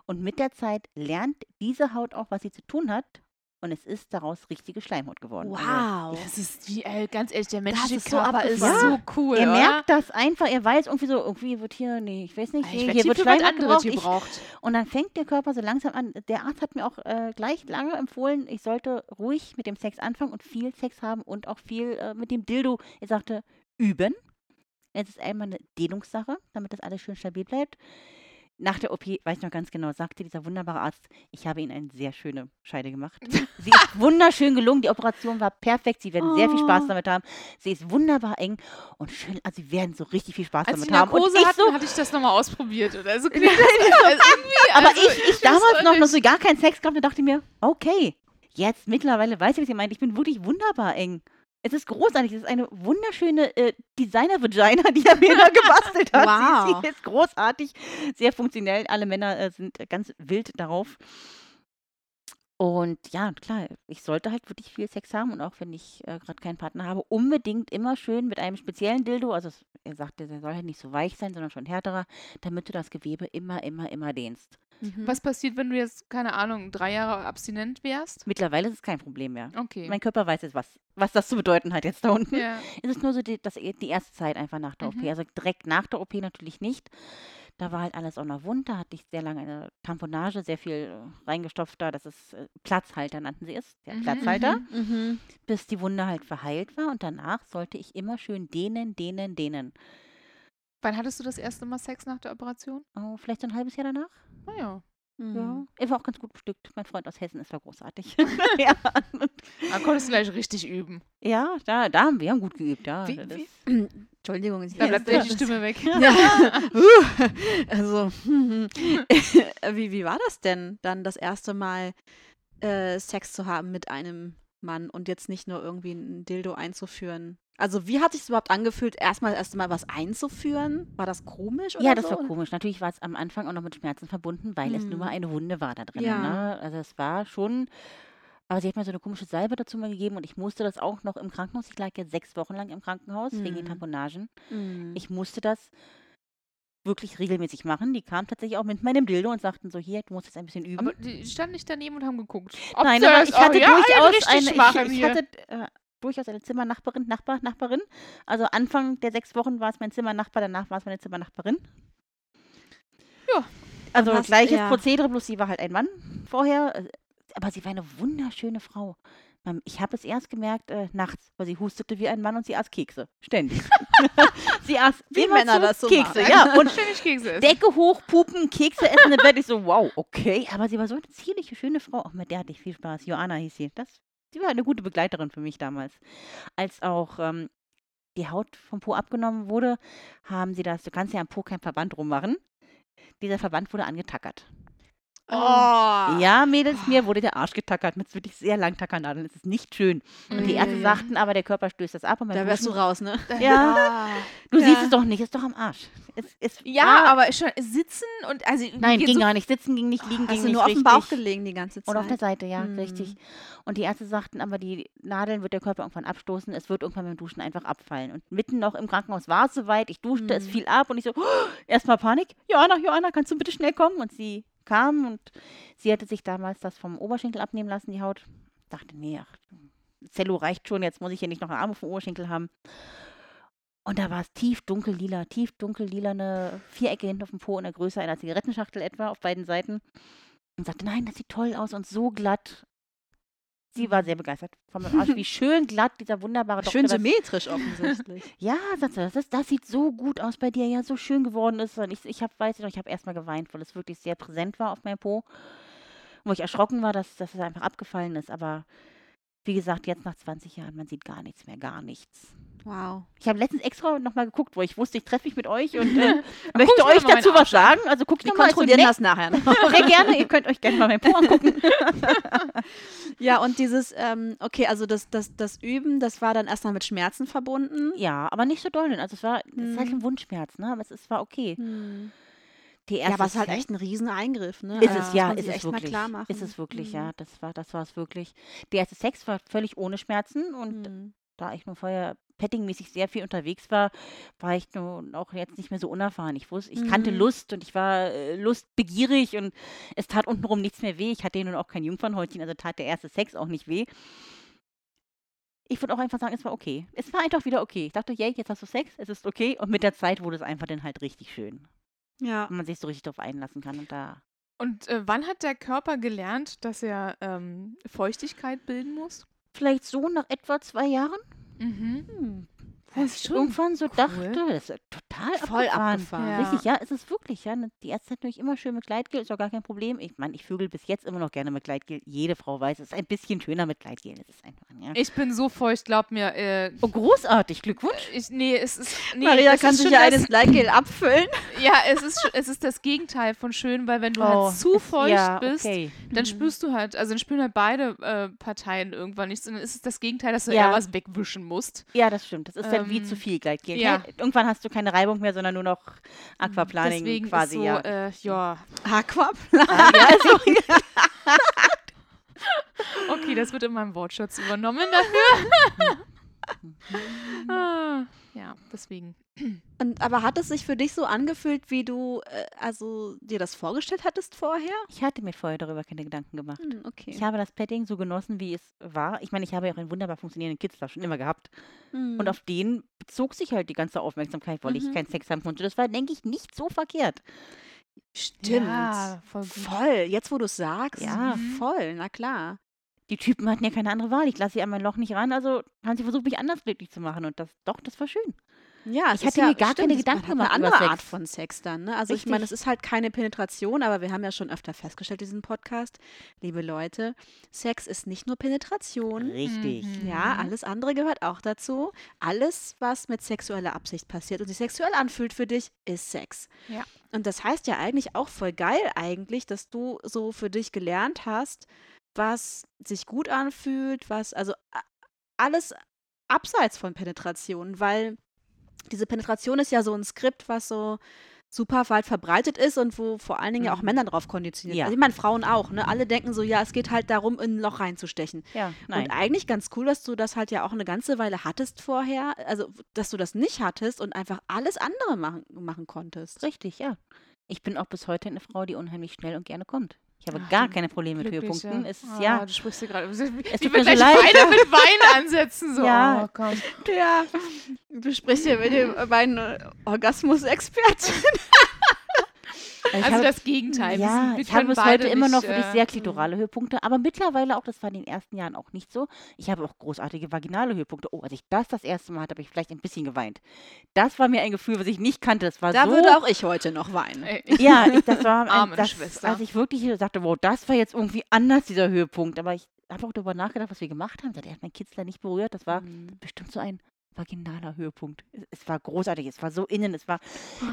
Und mit der Zeit lernt diese Haut auch, was sie zu tun hat. Und es ist daraus richtige Schleimhaut geworden. Also, Wow. Das ist wie, äh, ganz ehrlich, der menschliche ist so Körper ist abgefahren. so cool. er merkt das einfach, er weiß irgendwie so, irgendwie wird hier, nee, ich weiß nicht, Ich nee, werd hier wird Schleimhaut gebraucht. Ich. Und dann fängt der Körper so langsam an. Der Arzt hat mir auch äh, gleich lange empfohlen, ich sollte ruhig mit dem Sex anfangen und viel Sex haben und auch viel äh, mit dem Dildo. Er sagte, üben. Es ist einmal eine Dehnungssache, damit das alles schön stabil bleibt. Nach der OP, weiß ich noch ganz genau, sagte dieser wunderbare Arzt, ich habe Ihnen eine sehr schöne Scheide gemacht. Sie ist wunderschön gelungen, die Operation war perfekt, Sie werden sehr viel Spaß Oh. damit haben. Sie ist wunderbar eng und schön, also Sie werden so richtig viel Spaß Als damit haben. Narkose ich hatten, so, hatte ich das nochmal ausprobiert. Oder so klingt also irgendwie, Aber also, ich, ich damals noch, noch so gar keinen Sex gehabt und dachte mir, okay, jetzt mittlerweile weiß ich, was ihr meint. Ich bin wirklich wunderbar eng. Es ist großartig. Es ist eine wunderschöne äh, Designer-Vagina, die er mir da gebastelt hat. Sie, Wow. sie ist großartig, sehr funktionell. Alle Männer äh, sind ganz wild darauf. Und ja, klar, ich sollte halt wirklich viel Sex haben und auch wenn ich äh, gerade keinen Partner habe, unbedingt immer schön mit einem speziellen Dildo. Also es, er sagte, der soll halt nicht so weich sein, sondern schon härterer, damit du das Gewebe immer, immer, immer dehnst. Mhm. Was passiert, wenn du jetzt, keine Ahnung, drei Jahre abstinent wärst? Mittlerweile ist es kein Problem mehr. Okay. Mein Körper weiß jetzt, was, was das zu bedeuten hat jetzt da unten. ja. Es ist nur so die, das, die erste Zeit einfach nach der Mhm. OP. Also direkt nach der OP natürlich nicht. Da war halt alles auch noch wund. Da hatte ich sehr lange eine Tamponage, sehr viel äh, reingestopft da. Das ist äh, Platzhalter, nannten sie es. Der Mhm, Platzhalter. Mhm. Mhm. Bis die Wunde halt verheilt war. Und danach sollte ich immer schön dehnen, dehnen, dehnen. Wann hattest du das erste Mal Sex nach der Operation? Oh, vielleicht so ein halbes Jahr danach. Naja. Ja. Mhm. Er war auch ganz gut bestückt. Mein Freund aus Hessen ist war großartig. ja. Da konntest du gleich richtig üben. ja, da, da haben wir haben gut geübt. Ja. Wie- Entschuldigung. ich- Da bleibt gleich die Stimme weg. Ja. Uh, also, wie, wie war das denn, dann das erste Mal äh, Sex zu haben mit einem Mann und jetzt nicht nur irgendwie ein Dildo einzuführen? Also, wie hat sich überhaupt angefühlt, erstmal erst mal was einzuführen? War das komisch oder Ja, das so? war komisch. Natürlich war es am Anfang auch noch mit Schmerzen verbunden, weil es nun mal eine Wunde war da drin. Ja. Ne? Also es war schon, aber sie hat mir so eine komische Salbe dazu mal gegeben und ich musste das auch noch im Krankenhaus. Ich lag jetzt sechs Wochen lang im Krankenhaus wegen den Mhm. Tamponagen. Mhm. Ich musste das wirklich regelmäßig machen. Die kamen tatsächlich auch mit meinem Dildo und sagten so, hier, du musst jetzt ein bisschen üben. Aber die standen nicht daneben und haben geguckt. Ob Nein, aber das ich hatte durchaus eine, ich, ich hier. hatte äh, durchaus eine Zimmernachbarin, Nachbar, Nachbarin. Also Anfang der sechs Wochen war es mein Zimmernachbar, danach war es meine Zimmernachbarin. Ja. Also hast- gleiches ja. Prozedere, bloß sie war halt ein Mann vorher. äh, Aber sie war eine wunderschöne Frau. Ich habe es erst gemerkt äh, nachts, weil sie hustete wie ein Mann und sie aß Kekse. Ständig. sie aß Wie Männer das so Kekse, machen. ja. Und Ständig Kekse essen. Decke hoch, pupen, Kekse essen im Bett. Ich so, wow, okay. Aber sie war so eine zierliche, schöne Frau. Auch mit der hatte ich viel Spaß. Joanna hieß sie. Das, sie war eine gute Begleiterin für mich damals. Als auch ähm, die Haut vom Po abgenommen wurde, haben sie das, du kannst ja am Po keinen Verband rummachen. dieser Verband wurde angetackert. Oh. Ja, Mädels, mir wurde der Arsch getackert mit wirklich sehr langen Tackernadeln. Das ist nicht schön. Und die Ärzte Mm. sagten aber, der Körper stößt das ab. Und Da wärst du raus, ne? Ja, du Ja. siehst es doch nicht, ist doch am Arsch. Es, es Ja, war- aber schon sitzen und also Nein, ging so gar nicht. Sitzen ging nicht, liegen ging Hast du nicht nur auf dem richtig. Bauch gelegen die ganze Zeit? Oder auf der Seite, ja, Hm. richtig. Und die Ärzte sagten aber, die Nadeln wird der Körper irgendwann abstoßen, es wird irgendwann beim Duschen einfach abfallen. Und mitten noch im Krankenhaus war es soweit, ich duschte, es Hm. fiel ab und ich so, erstmal Panik, Johanna, Johanna, kannst du bitte schnell kommen? Und sie kam und sie hatte sich damals das vom Oberschenkel abnehmen lassen, die Haut. Dachte, nee, ach, Zello reicht schon, jetzt muss ich hier nicht noch einen Arm auf dem Oberschenkel haben. Und da war es tief dunkellila, tief dunkellilane Vierecke hinten auf dem Po in der Größe einer Zigarettenschachtel etwa auf beiden Seiten. Und sagte, nein, das sieht toll aus und so glatt. Sie war sehr begeistert von meinem Arsch, wie schön glatt dieser wunderbare Doktor Schön symmetrisch offensichtlich. Ja, sagt sie, das, ist, das sieht so gut aus bei dir, ja, so schön geworden ist. Und ich, ich hab, weiß nicht, ich habe erstmal geweint, weil es wirklich sehr präsent war auf meinem Po. Wo ich erschrocken war, dass, dass es einfach abgefallen ist. Aber wie gesagt, jetzt nach 20 Jahren, man sieht gar nichts mehr, gar nichts. Wow. Ich habe letztens extra nochmal geguckt, wo ich wusste, ich treffe mich mit euch und äh, möchte ich euch dazu was sagen. Also guckt nochmal. kontrollieren das nachher noch. Sehr gerne, ihr könnt euch gerne mal mein Po angucken. Ja, und dieses, ähm, okay, also das, das, das Üben, das war dann erstmal mit Schmerzen verbunden. Ja, aber nicht so doll. Also es war, das ist halt Hm. ein Wundschmerz, ne? Aber es, es war okay. Hm. Die Ja, erste aber es ist halt Sex- echt ein Rieseneingriff, ne? Ist es, ja, ist es echt mal wirklich. klar machen. Ist es wirklich, Hm. ja. Das war, das war es wirklich. Der erste Sex war völlig ohne Schmerzen und Hm. da ich nur vorher pettingmäßig sehr viel unterwegs war, war ich nun auch jetzt nicht mehr so unerfahren. Ich wusste, ich kannte Mhm. Lust und ich war äh, lustbegierig und es tat untenrum nichts mehr weh. Ich hatte nun auch kein Jungfernhäutchen, also tat der erste Sex auch nicht weh. Ich würde auch einfach sagen, es war okay. Es war einfach wieder okay. Ich dachte, yay, jetzt hast du Sex, es ist okay. Und mit der Zeit wurde es einfach dann halt richtig schön. Ja. Wenn man sich so richtig drauf einlassen kann. Und da Und äh, wann hat der Körper gelernt, dass er ähm, Feuchtigkeit bilden muss? vielleicht so nach etwa zwei Jahren, Mhm. Hm, Das ich schon irgendwann so cool. dachte, das ist total Voll abgefahren. abgefahren. Ja. Richtig, ja, ist es wirklich, ja. ne, Die Ärzte hat natürlich immer schön mit Gleitgel, ist auch gar kein Problem. Ich meine, ich vögel bis jetzt immer noch gerne mit Gleitgel. Jede Frau weiß, es ist ein bisschen schöner mit Gleitgel. Das ist einfach, ja. Ich bin so feucht, glaub mir. Äh, Oh, großartig, Glückwunsch. ich, nee, es ist. Nee, Maria es kann ist sich schon ja das, eines Gleitgel abfüllen. Ja, es ist, es ist das Gegenteil von schön, weil wenn du Oh, halt zu feucht ja, bist, okay. dann Mhm. spürst du halt, also dann spüren halt beide äh, Parteien irgendwann nichts. Und dann ist es das Gegenteil, dass du Ja. eher was wegwischen musst. Ja, das stimmt. Das ist dann wie Ähm, zu viel Gleitgel. ja. Irgendwann hast du keine Reibung mehr, sondern nur noch Aquaplaning Deswegen quasi, ist so, ja. äh, ja. Aquaplan. ja, also, Okay, das wird in meinem Wortschatz übernommen dafür. ah, ja, deswegen. Und, aber hat es sich für dich so angefühlt, wie du äh, also dir das vorgestellt hattest vorher? ich hatte mir vorher darüber keine Gedanken gemacht. Hm, okay. Ich habe das Petting so genossen, wie es war. Ich meine, ich habe ja auch einen wunderbar funktionierenden Kitzler schon immer gehabt. Hm. Und auf den bezog sich halt die ganze Aufmerksamkeit, weil ich Mhm. keinen Sex haben konnte. Das war, denke ich, nicht so verkehrt. Stimmt. Ja, voll. Voll. Jetzt, wo du es sagst. Ja. Voll, na klar. Die Typen hatten ja keine andere Wahl. Ich lasse sie an mein Loch nicht ran, also haben sie versucht, mich anders glücklich zu machen. Und das, doch, das war schön. Ja, Ich hatte mir gar keine es- Gedanken gemacht Eine über andere Art von Sex dann, ne? Also ich meine, es Richtig. ist halt keine Penetration, aber wir haben ja schon öfter festgestellt, diesen Podcast, liebe Leute, Sex ist nicht nur Penetration. Richtig. Mhm. Ja, alles andere gehört auch dazu. Alles, was mit sexueller Absicht passiert und sich sexuell anfühlt für dich, ist Sex. Ja. Und das heißt ja eigentlich auch voll geil eigentlich, dass du so für dich gelernt hast, was sich gut anfühlt, was, also alles abseits von Penetration, weil diese Penetration ist ja so ein Skript, was so super weit verbreitet ist und wo vor allen Dingen ja auch Mhm. Männer drauf konditioniert. Ja. Also ich meine, Frauen auch, ne? Alle denken so, ja, es geht halt darum, in ein Loch reinzustechen. Ja, nein. Und eigentlich ganz cool, dass du das halt ja auch eine ganze Weile hattest vorher, also dass du das nicht hattest und einfach alles andere machen, machen konntest. Richtig, ja. Ich bin auch bis heute eine Frau, die unheimlich schnell und gerne kommt. Ich habe Ach, gar keine Probleme mit Höhepunkten. ja. Es ist, Ah, ja, Du sprichst dir gerade. Wie tut wir mir so leid. beide mit Wein ansetzen. So. Ja. Oh, komm. Ja, du sprichst hier mit dem meinen Orgasmus-Experten. ich Also habe, das Gegenteil. Wir ja, wir ich habe bis heute immer noch wirklich äh, sehr klitorale Höhepunkte, aber mittlerweile auch, das war in den ersten Jahren auch nicht so. Ich habe auch großartige vaginale Höhepunkte. Oh, als ich das das erste Mal hatte, habe ich vielleicht ein bisschen geweint. Das war mir ein Gefühl, was ich nicht kannte. Das war Da so würde auch ich heute noch weinen. Ey, Ja, ich, das war ein, das, Schwester. als ich wirklich sagte, wow, das war jetzt irgendwie anders, dieser Höhepunkt. Aber ich habe auch darüber nachgedacht, was wir gemacht haben. Er hat meinen Kitzler nicht berührt. Das war Mhm. bestimmt so ein vaginaler Höhepunkt. Es, war großartig, es war so innen, es war.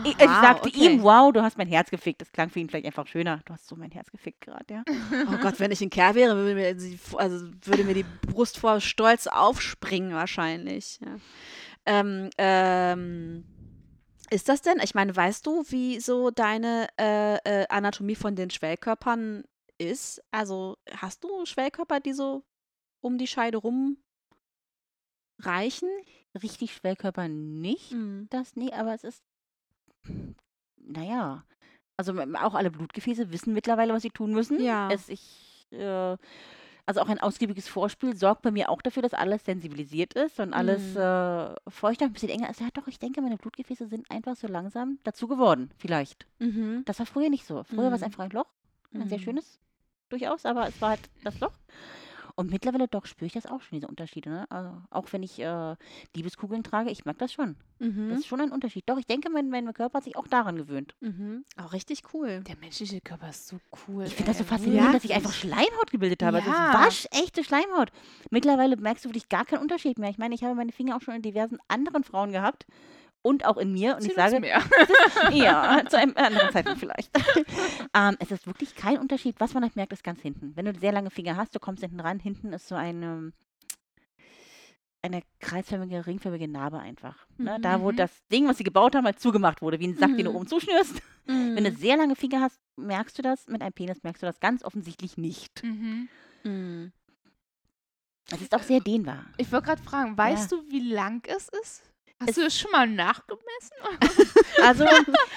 Ich, ich sagte okay. ihm, wow, du hast mein Herz gefickt. Das klang für ihn vielleicht einfach schöner. Du hast so mein Herz gefickt gerade, ja. Oh Gott, wenn ich ein Kerl wäre, würde mir, die- also würde mir die Brust vor Stolz aufspringen wahrscheinlich. Ja. Ähm, ähm, ist das denn, ich meine, weißt du, wie so deine äh, äh, Anatomie von den Schwellkörpern ist? Also hast du Schwellkörper, die so um die Scheide rum reichen? Richtig Schwellkörper nicht. Mhm. Das, nee, aber es ist. Naja. Also auch alle Blutgefäße wissen mittlerweile, was sie tun müssen. Ja. Es, ich, äh, also auch ein ausgiebiges Vorspiel sorgt bei mir auch dafür, dass alles sensibilisiert ist und alles Mhm. äh, feuchter, ein bisschen enger ist. Ja, doch, ich denke, meine Blutgefäße sind einfach so langsam dazu geworden, vielleicht. Mhm. Das war früher nicht so. Früher war es Mhm. einfach ein Loch. Ein sehr Mhm. schönes, durchaus, aber es war halt das Loch. Und mittlerweile doch spüre ich das auch schon, diese Unterschiede. Ne? Also auch wenn ich äh, Liebeskugeln trage, ich merke das schon. Das Mhm. ist schon ein Unterschied. Doch, ich denke, mein, mein Körper hat sich auch daran gewöhnt. Mhm. Auch richtig cool. Der menschliche Körper ist so cool. Ich finde das so faszinierend, Ja. dass ich einfach Schleimhaut gebildet habe. Also Ja. ist waschechte Schleimhaut. Mittlerweile merkst du wirklich gar keinen Unterschied mehr. Ich meine, ich habe meine Finger auch schon in diversen anderen Frauen gehabt und auch in mir. Und ich sage, mehr. ja, zu einem anderen Zeitpunkt vielleicht. ähm, es ist wirklich kein Unterschied. Was man halt merkt, ist ganz hinten. Wenn du sehr lange Finger hast, du kommst hinten ran, hinten ist so eine, eine kreisförmige, ringförmige Narbe einfach. Ne? Da, wo Mhm. das Ding, was sie gebaut haben, halt zugemacht wurde, wie ein Sack, den du Mhm. oben zuschnürst. Wenn du Mhm. sehr lange Finger hast, merkst du das. Mit einem Penis merkst du das ganz offensichtlich nicht. Mhm. Mhm. Es ist auch sehr dehnbar. Ich wollte gerade fragen, weißt du, wie lang es ist? Hast du das schon mal nachgemessen? Also,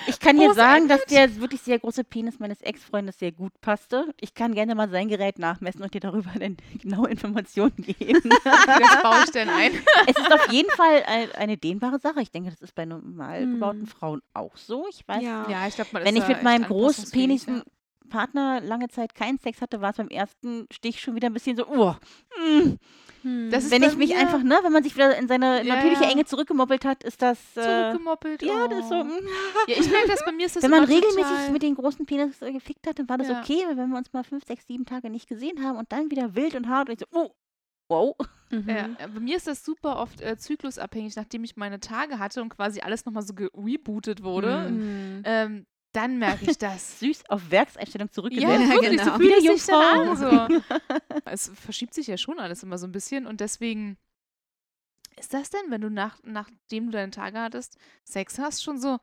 ich kann dir sagen, dass der wirklich sehr große Penis meines Ex-Freundes sehr gut passte. Ich kann gerne mal sein Gerät nachmessen und dir darüber dann genaue Informationen geben. Das baue ich denn ein. es ist auf jeden Fall ein, eine dehnbare Sache. Ich denke, das ist bei normal gebauten Mhm. Frauen auch so. Ich weiß, Ja. Ja, ich glaube, man wenn ich mit meinem anpassungsfähig, großpenisen Partner lange Zeit keinen Sex hatte, war es beim ersten Stich schon wieder ein bisschen so, oh, mm. Mhm. Das ist wenn ich mich einfach, ne, wenn man sich wieder in seine Ja, natürliche ja. Enge zurückgemoppelt hat, ist das, äh, zurückgemoppelt. ja, das ist so, oh. mm. Ja, ich merke das bei mir ist das Wenn man regelmäßig mit den großen Penis äh, gefickt hat, dann war das Ja. okay. Aber wenn wir uns mal fünf, sechs, sieben Tage nicht gesehen haben und dann wieder wild und hart und ich so, oh, wow. Mhm. Ja, äh, bei mir ist das super oft äh, zyklusabhängig, nachdem ich meine Tage hatte und quasi alles nochmal so gerebootet wurde. Mhm. Ähm, dann merke ich das. Süß auf Werkseinstellung ja, zurückgesetzt. wirklich, genau. so fühlt Wieder es sich dann Jungfrau. an. So. Es verschiebt sich ja schon alles immer so ein bisschen und deswegen ist das denn, wenn du nach, nachdem du deine Tage hattest, Sex hast, schon so,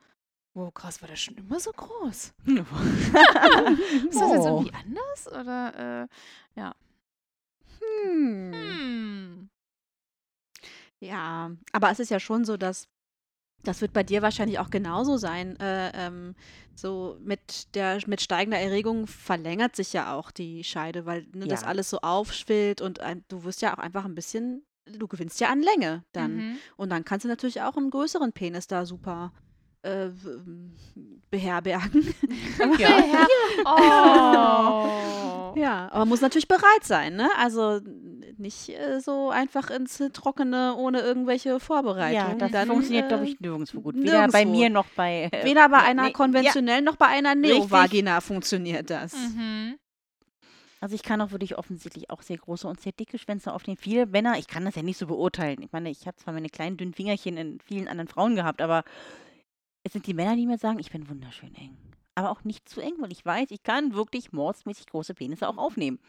wow, krass, war das schon immer so groß? Ist das jetzt Oh. irgendwie anders? Oder, äh, Hm. hm. Ja, aber es ist ja schon so, dass das wird bei dir wahrscheinlich auch genauso sein. Äh, ähm, so mit der mit steigender Erregung verlängert sich ja auch die Scheide, weil ne, das Ja. alles so aufschwillt und ein, du wirst ja auch einfach ein bisschen, du gewinnst ja an Länge dann. Mhm. Und dann kannst du natürlich auch einen größeren Penis da super äh, beherbergen. Ja. Oh. Ja, aber muss natürlich bereit sein, ne? Also nicht äh, so einfach ins Trockene ohne irgendwelche Vorbereitungen. Ja, das dann, funktioniert, äh, glaube ich, nirgendwo gut. Weder bei nirgendwo. mir noch bei. äh, Weder bei ja, einer nee, konventionellen noch bei einer Richtig. Neovagina funktioniert das. Mhm. Also ich kann auch wirklich offensichtlich auch sehr große und sehr dicke Schwänze aufnehmen. Viele Männer, ich kann das ja nicht so beurteilen. Ich meine, ich habe zwar meine kleinen dünnen Fingerchen in vielen anderen Frauen gehabt, aber es sind die Männer, die mir sagen, ich bin wunderschön eng. Aber auch nicht zu eng, weil ich weiß, ich kann wirklich mordsmäßig große Penisse auch aufnehmen.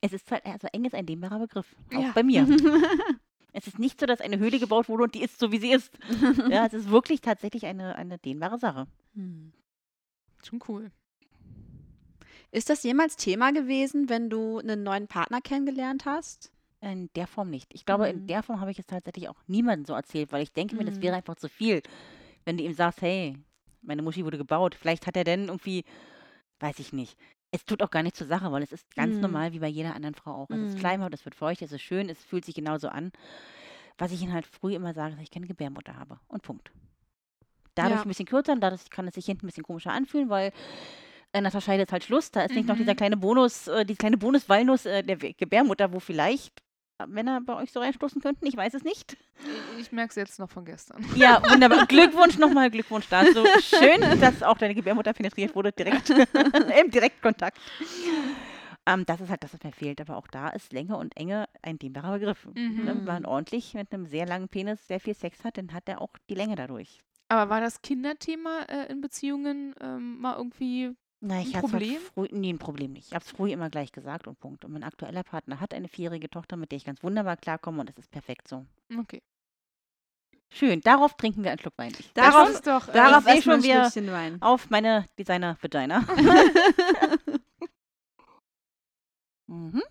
Es ist halt, also eng ist ein dehnbarer Begriff. Auch Ja. bei mir. es ist nicht so, dass eine Höhle gebaut wurde und die ist so, wie sie ist. ja, es ist wirklich tatsächlich eine, eine dehnbare Sache. Hm. Schon cool. Ist das jemals Thema gewesen, wenn du einen neuen Partner kennengelernt hast? In der Form nicht. Ich glaube, Mhm. in der Form habe ich es tatsächlich auch niemandem so erzählt, weil ich denke mir, das wäre einfach zu viel. Wenn du ihm sagst, hey, meine Muschi wurde gebaut, vielleicht hat er denn irgendwie, weiß ich nicht. Es tut auch gar nicht zur Sache, weil es ist ganz Mhm. normal wie bei jeder anderen Frau auch. Es ist Mhm. Schleimhaut, es wird feucht, es ist schön, es fühlt sich genauso an. Was ich ihnen halt früh immer sage, dass ich keine Gebärmutter habe. Und Punkt. Dadurch Ja. ein bisschen kürzer und dadurch kann es sich hinten ein bisschen komischer anfühlen, weil in der Scheide ist halt Schluss. Da ist nicht noch Mhm. dieser kleine Bonus, äh, die kleine Bonus-Walnuss äh, der Gebärmutter, wo vielleicht Männer bei euch so reinstoßen könnten. Ich weiß es nicht. Ich, ich merke es jetzt noch von gestern. Ja, wunderbar. Glückwunsch nochmal, Glückwunsch dazu. Schön, dass auch deine Gebärmutter penetriert wurde, direkt im Direktkontakt. Ähm, das ist halt das, was mir fehlt. Aber auch da ist Länge und Enge ein dehnbarer Begriff. Mhm. Wenn man ordentlich mit einem sehr langen Penis sehr viel Sex hat, dann hat er auch die Länge dadurch. Aber war das Kinderthema äh, in Beziehungen ähm, mal irgendwie. Na, ich Ein hatte Problem? früh, nee, ein Problem nicht. Ich habe es früh immer gleich gesagt und Punkt. Und mein aktueller Partner hat eine vierjährige Tochter, mit der ich ganz wunderbar klarkomme und es ist perfekt so. Okay. Schön, darauf trinken wir einen Schluck Wein. Darauf- ist doch. Äh, Darauf ich wir schon Schlückchen Wein. auf meine Designer-Vagina. mhm.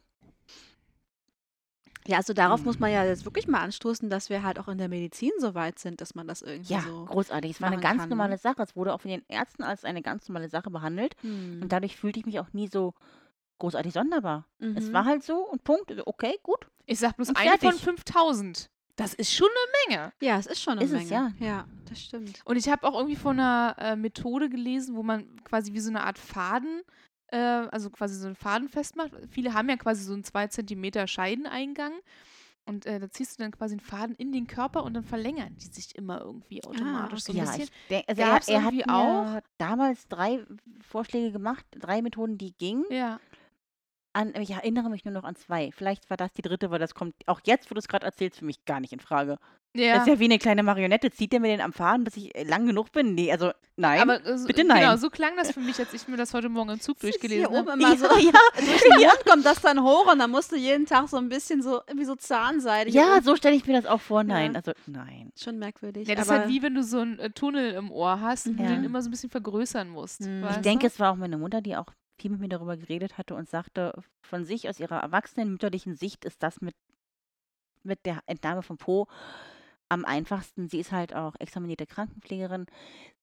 Ja, also darauf muss man ja jetzt wirklich mal anstoßen, dass wir halt auch in der Medizin so weit sind, dass man das irgendwie Ja, so. großartig. Es war eine ganz kann, ne? normale Sache. Es wurde auch von den Ärzten als eine ganz normale Sache behandelt. Hm. Und dadurch fühlte ich mich auch nie so großartig sonderbar. Es Mhm. war halt so und Punkt. Okay, gut. ich sag bloß eine von fertig. 5000. Das ist schon eine Menge. Ja, es ist schon eine Ist es, Menge. ja. ja, das stimmt. Und ich habe auch irgendwie von einer äh, Methode gelesen, wo man quasi wie so eine Art Faden, äh, also quasi so einen Faden festmacht. Viele haben ja quasi so einen 2 cm Scheideneingang. Und äh, da ziehst du dann quasi einen Faden in den Körper und dann verlängern die sich immer irgendwie automatisch so ein ja, bisschen. denk, also er, er hat auch? damals drei Vorschläge gemacht, drei Methoden, die gingen. Ja. An, ich erinnere mich nur noch an zwei. Vielleicht war das die dritte, weil das kommt auch jetzt, wo du es gerade erzählst, für mich gar nicht in Frage. Das Ja. ist ja wie eine kleine Marionette. Zieht der mir den am Faden, bis ich äh, lang genug bin? Nee, also nein. Aber äh, so, bitte Genau, nein. so klang das für mich, als ich mir das heute Morgen im Zug Das durchgelesen hier habe. oben immer so. ja, Durch den Mund kommt das dann hoch und dann musst du jeden Tag so ein bisschen so, irgendwie so Zahnseide. hier ja, so stelle ich mir das auch vor. Nein, Ja. also nein. Schon merkwürdig. Ja, das ist halt wie wenn du so einen äh, Tunnel im Ohr hast und Ja. den immer so ein bisschen vergrößern musst. Mhm. Ich denke, es war auch meine Mutter, die auch viel mit mir darüber geredet hatte und sagte, von sich aus ihrer erwachsenen mütterlichen Sicht ist das mit, mit der Entnahme vom Po am einfachsten. Sie ist halt auch examinierte Krankenpflegerin.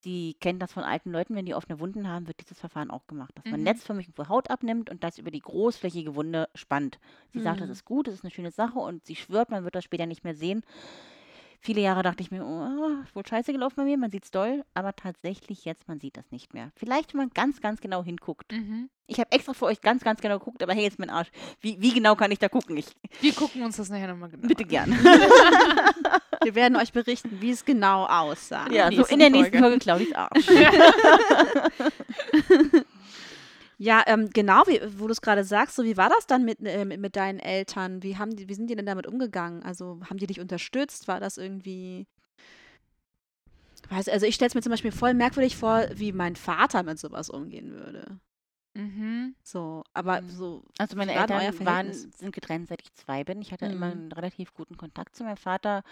Sie kennt das von alten Leuten, wenn die offene Wunden haben, wird dieses Verfahren auch gemacht, dass man Mhm. netzförmig irgendwo Haut abnimmt und das über die großflächige Wunde spannt. Sie sagt, das Mhm. ist gut, das ist eine schöne Sache und sie schwört, man wird das später nicht mehr sehen. Viele Jahre dachte ich mir, oh, ist wohl scheiße gelaufen bei mir, man sieht es doll, aber tatsächlich jetzt, man sieht das nicht mehr. Vielleicht, wenn man ganz, ganz genau hinguckt. Mhm. Ich habe extra für euch ganz, ganz genau geguckt, aber hey, jetzt mein Arsch. Wie, wie genau kann ich da gucken? Ich, Wir gucken uns das nachher nochmal genau bitte an. gern. wir werden euch berichten, wie es genau aussah. ja, so in der nächsten Folge. Folge Claudis Arsch. Ja, ähm, genau, wie, wo du es gerade sagst, so wie war das dann mit, äh, mit mit deinen Eltern? Wie haben die, wie sind die denn damit umgegangen? Also haben die dich unterstützt? War das irgendwie. Weiß, also ich stelle es mir zum Beispiel voll merkwürdig vor, wie mein Vater mit sowas umgehen würde. Mhm. So, aber Mhm. so. Also meine Eltern waren, sind getrennt, seit ich zwei bin. Ich hatte immer Mhm. einen relativ guten Kontakt zu meinem Vater.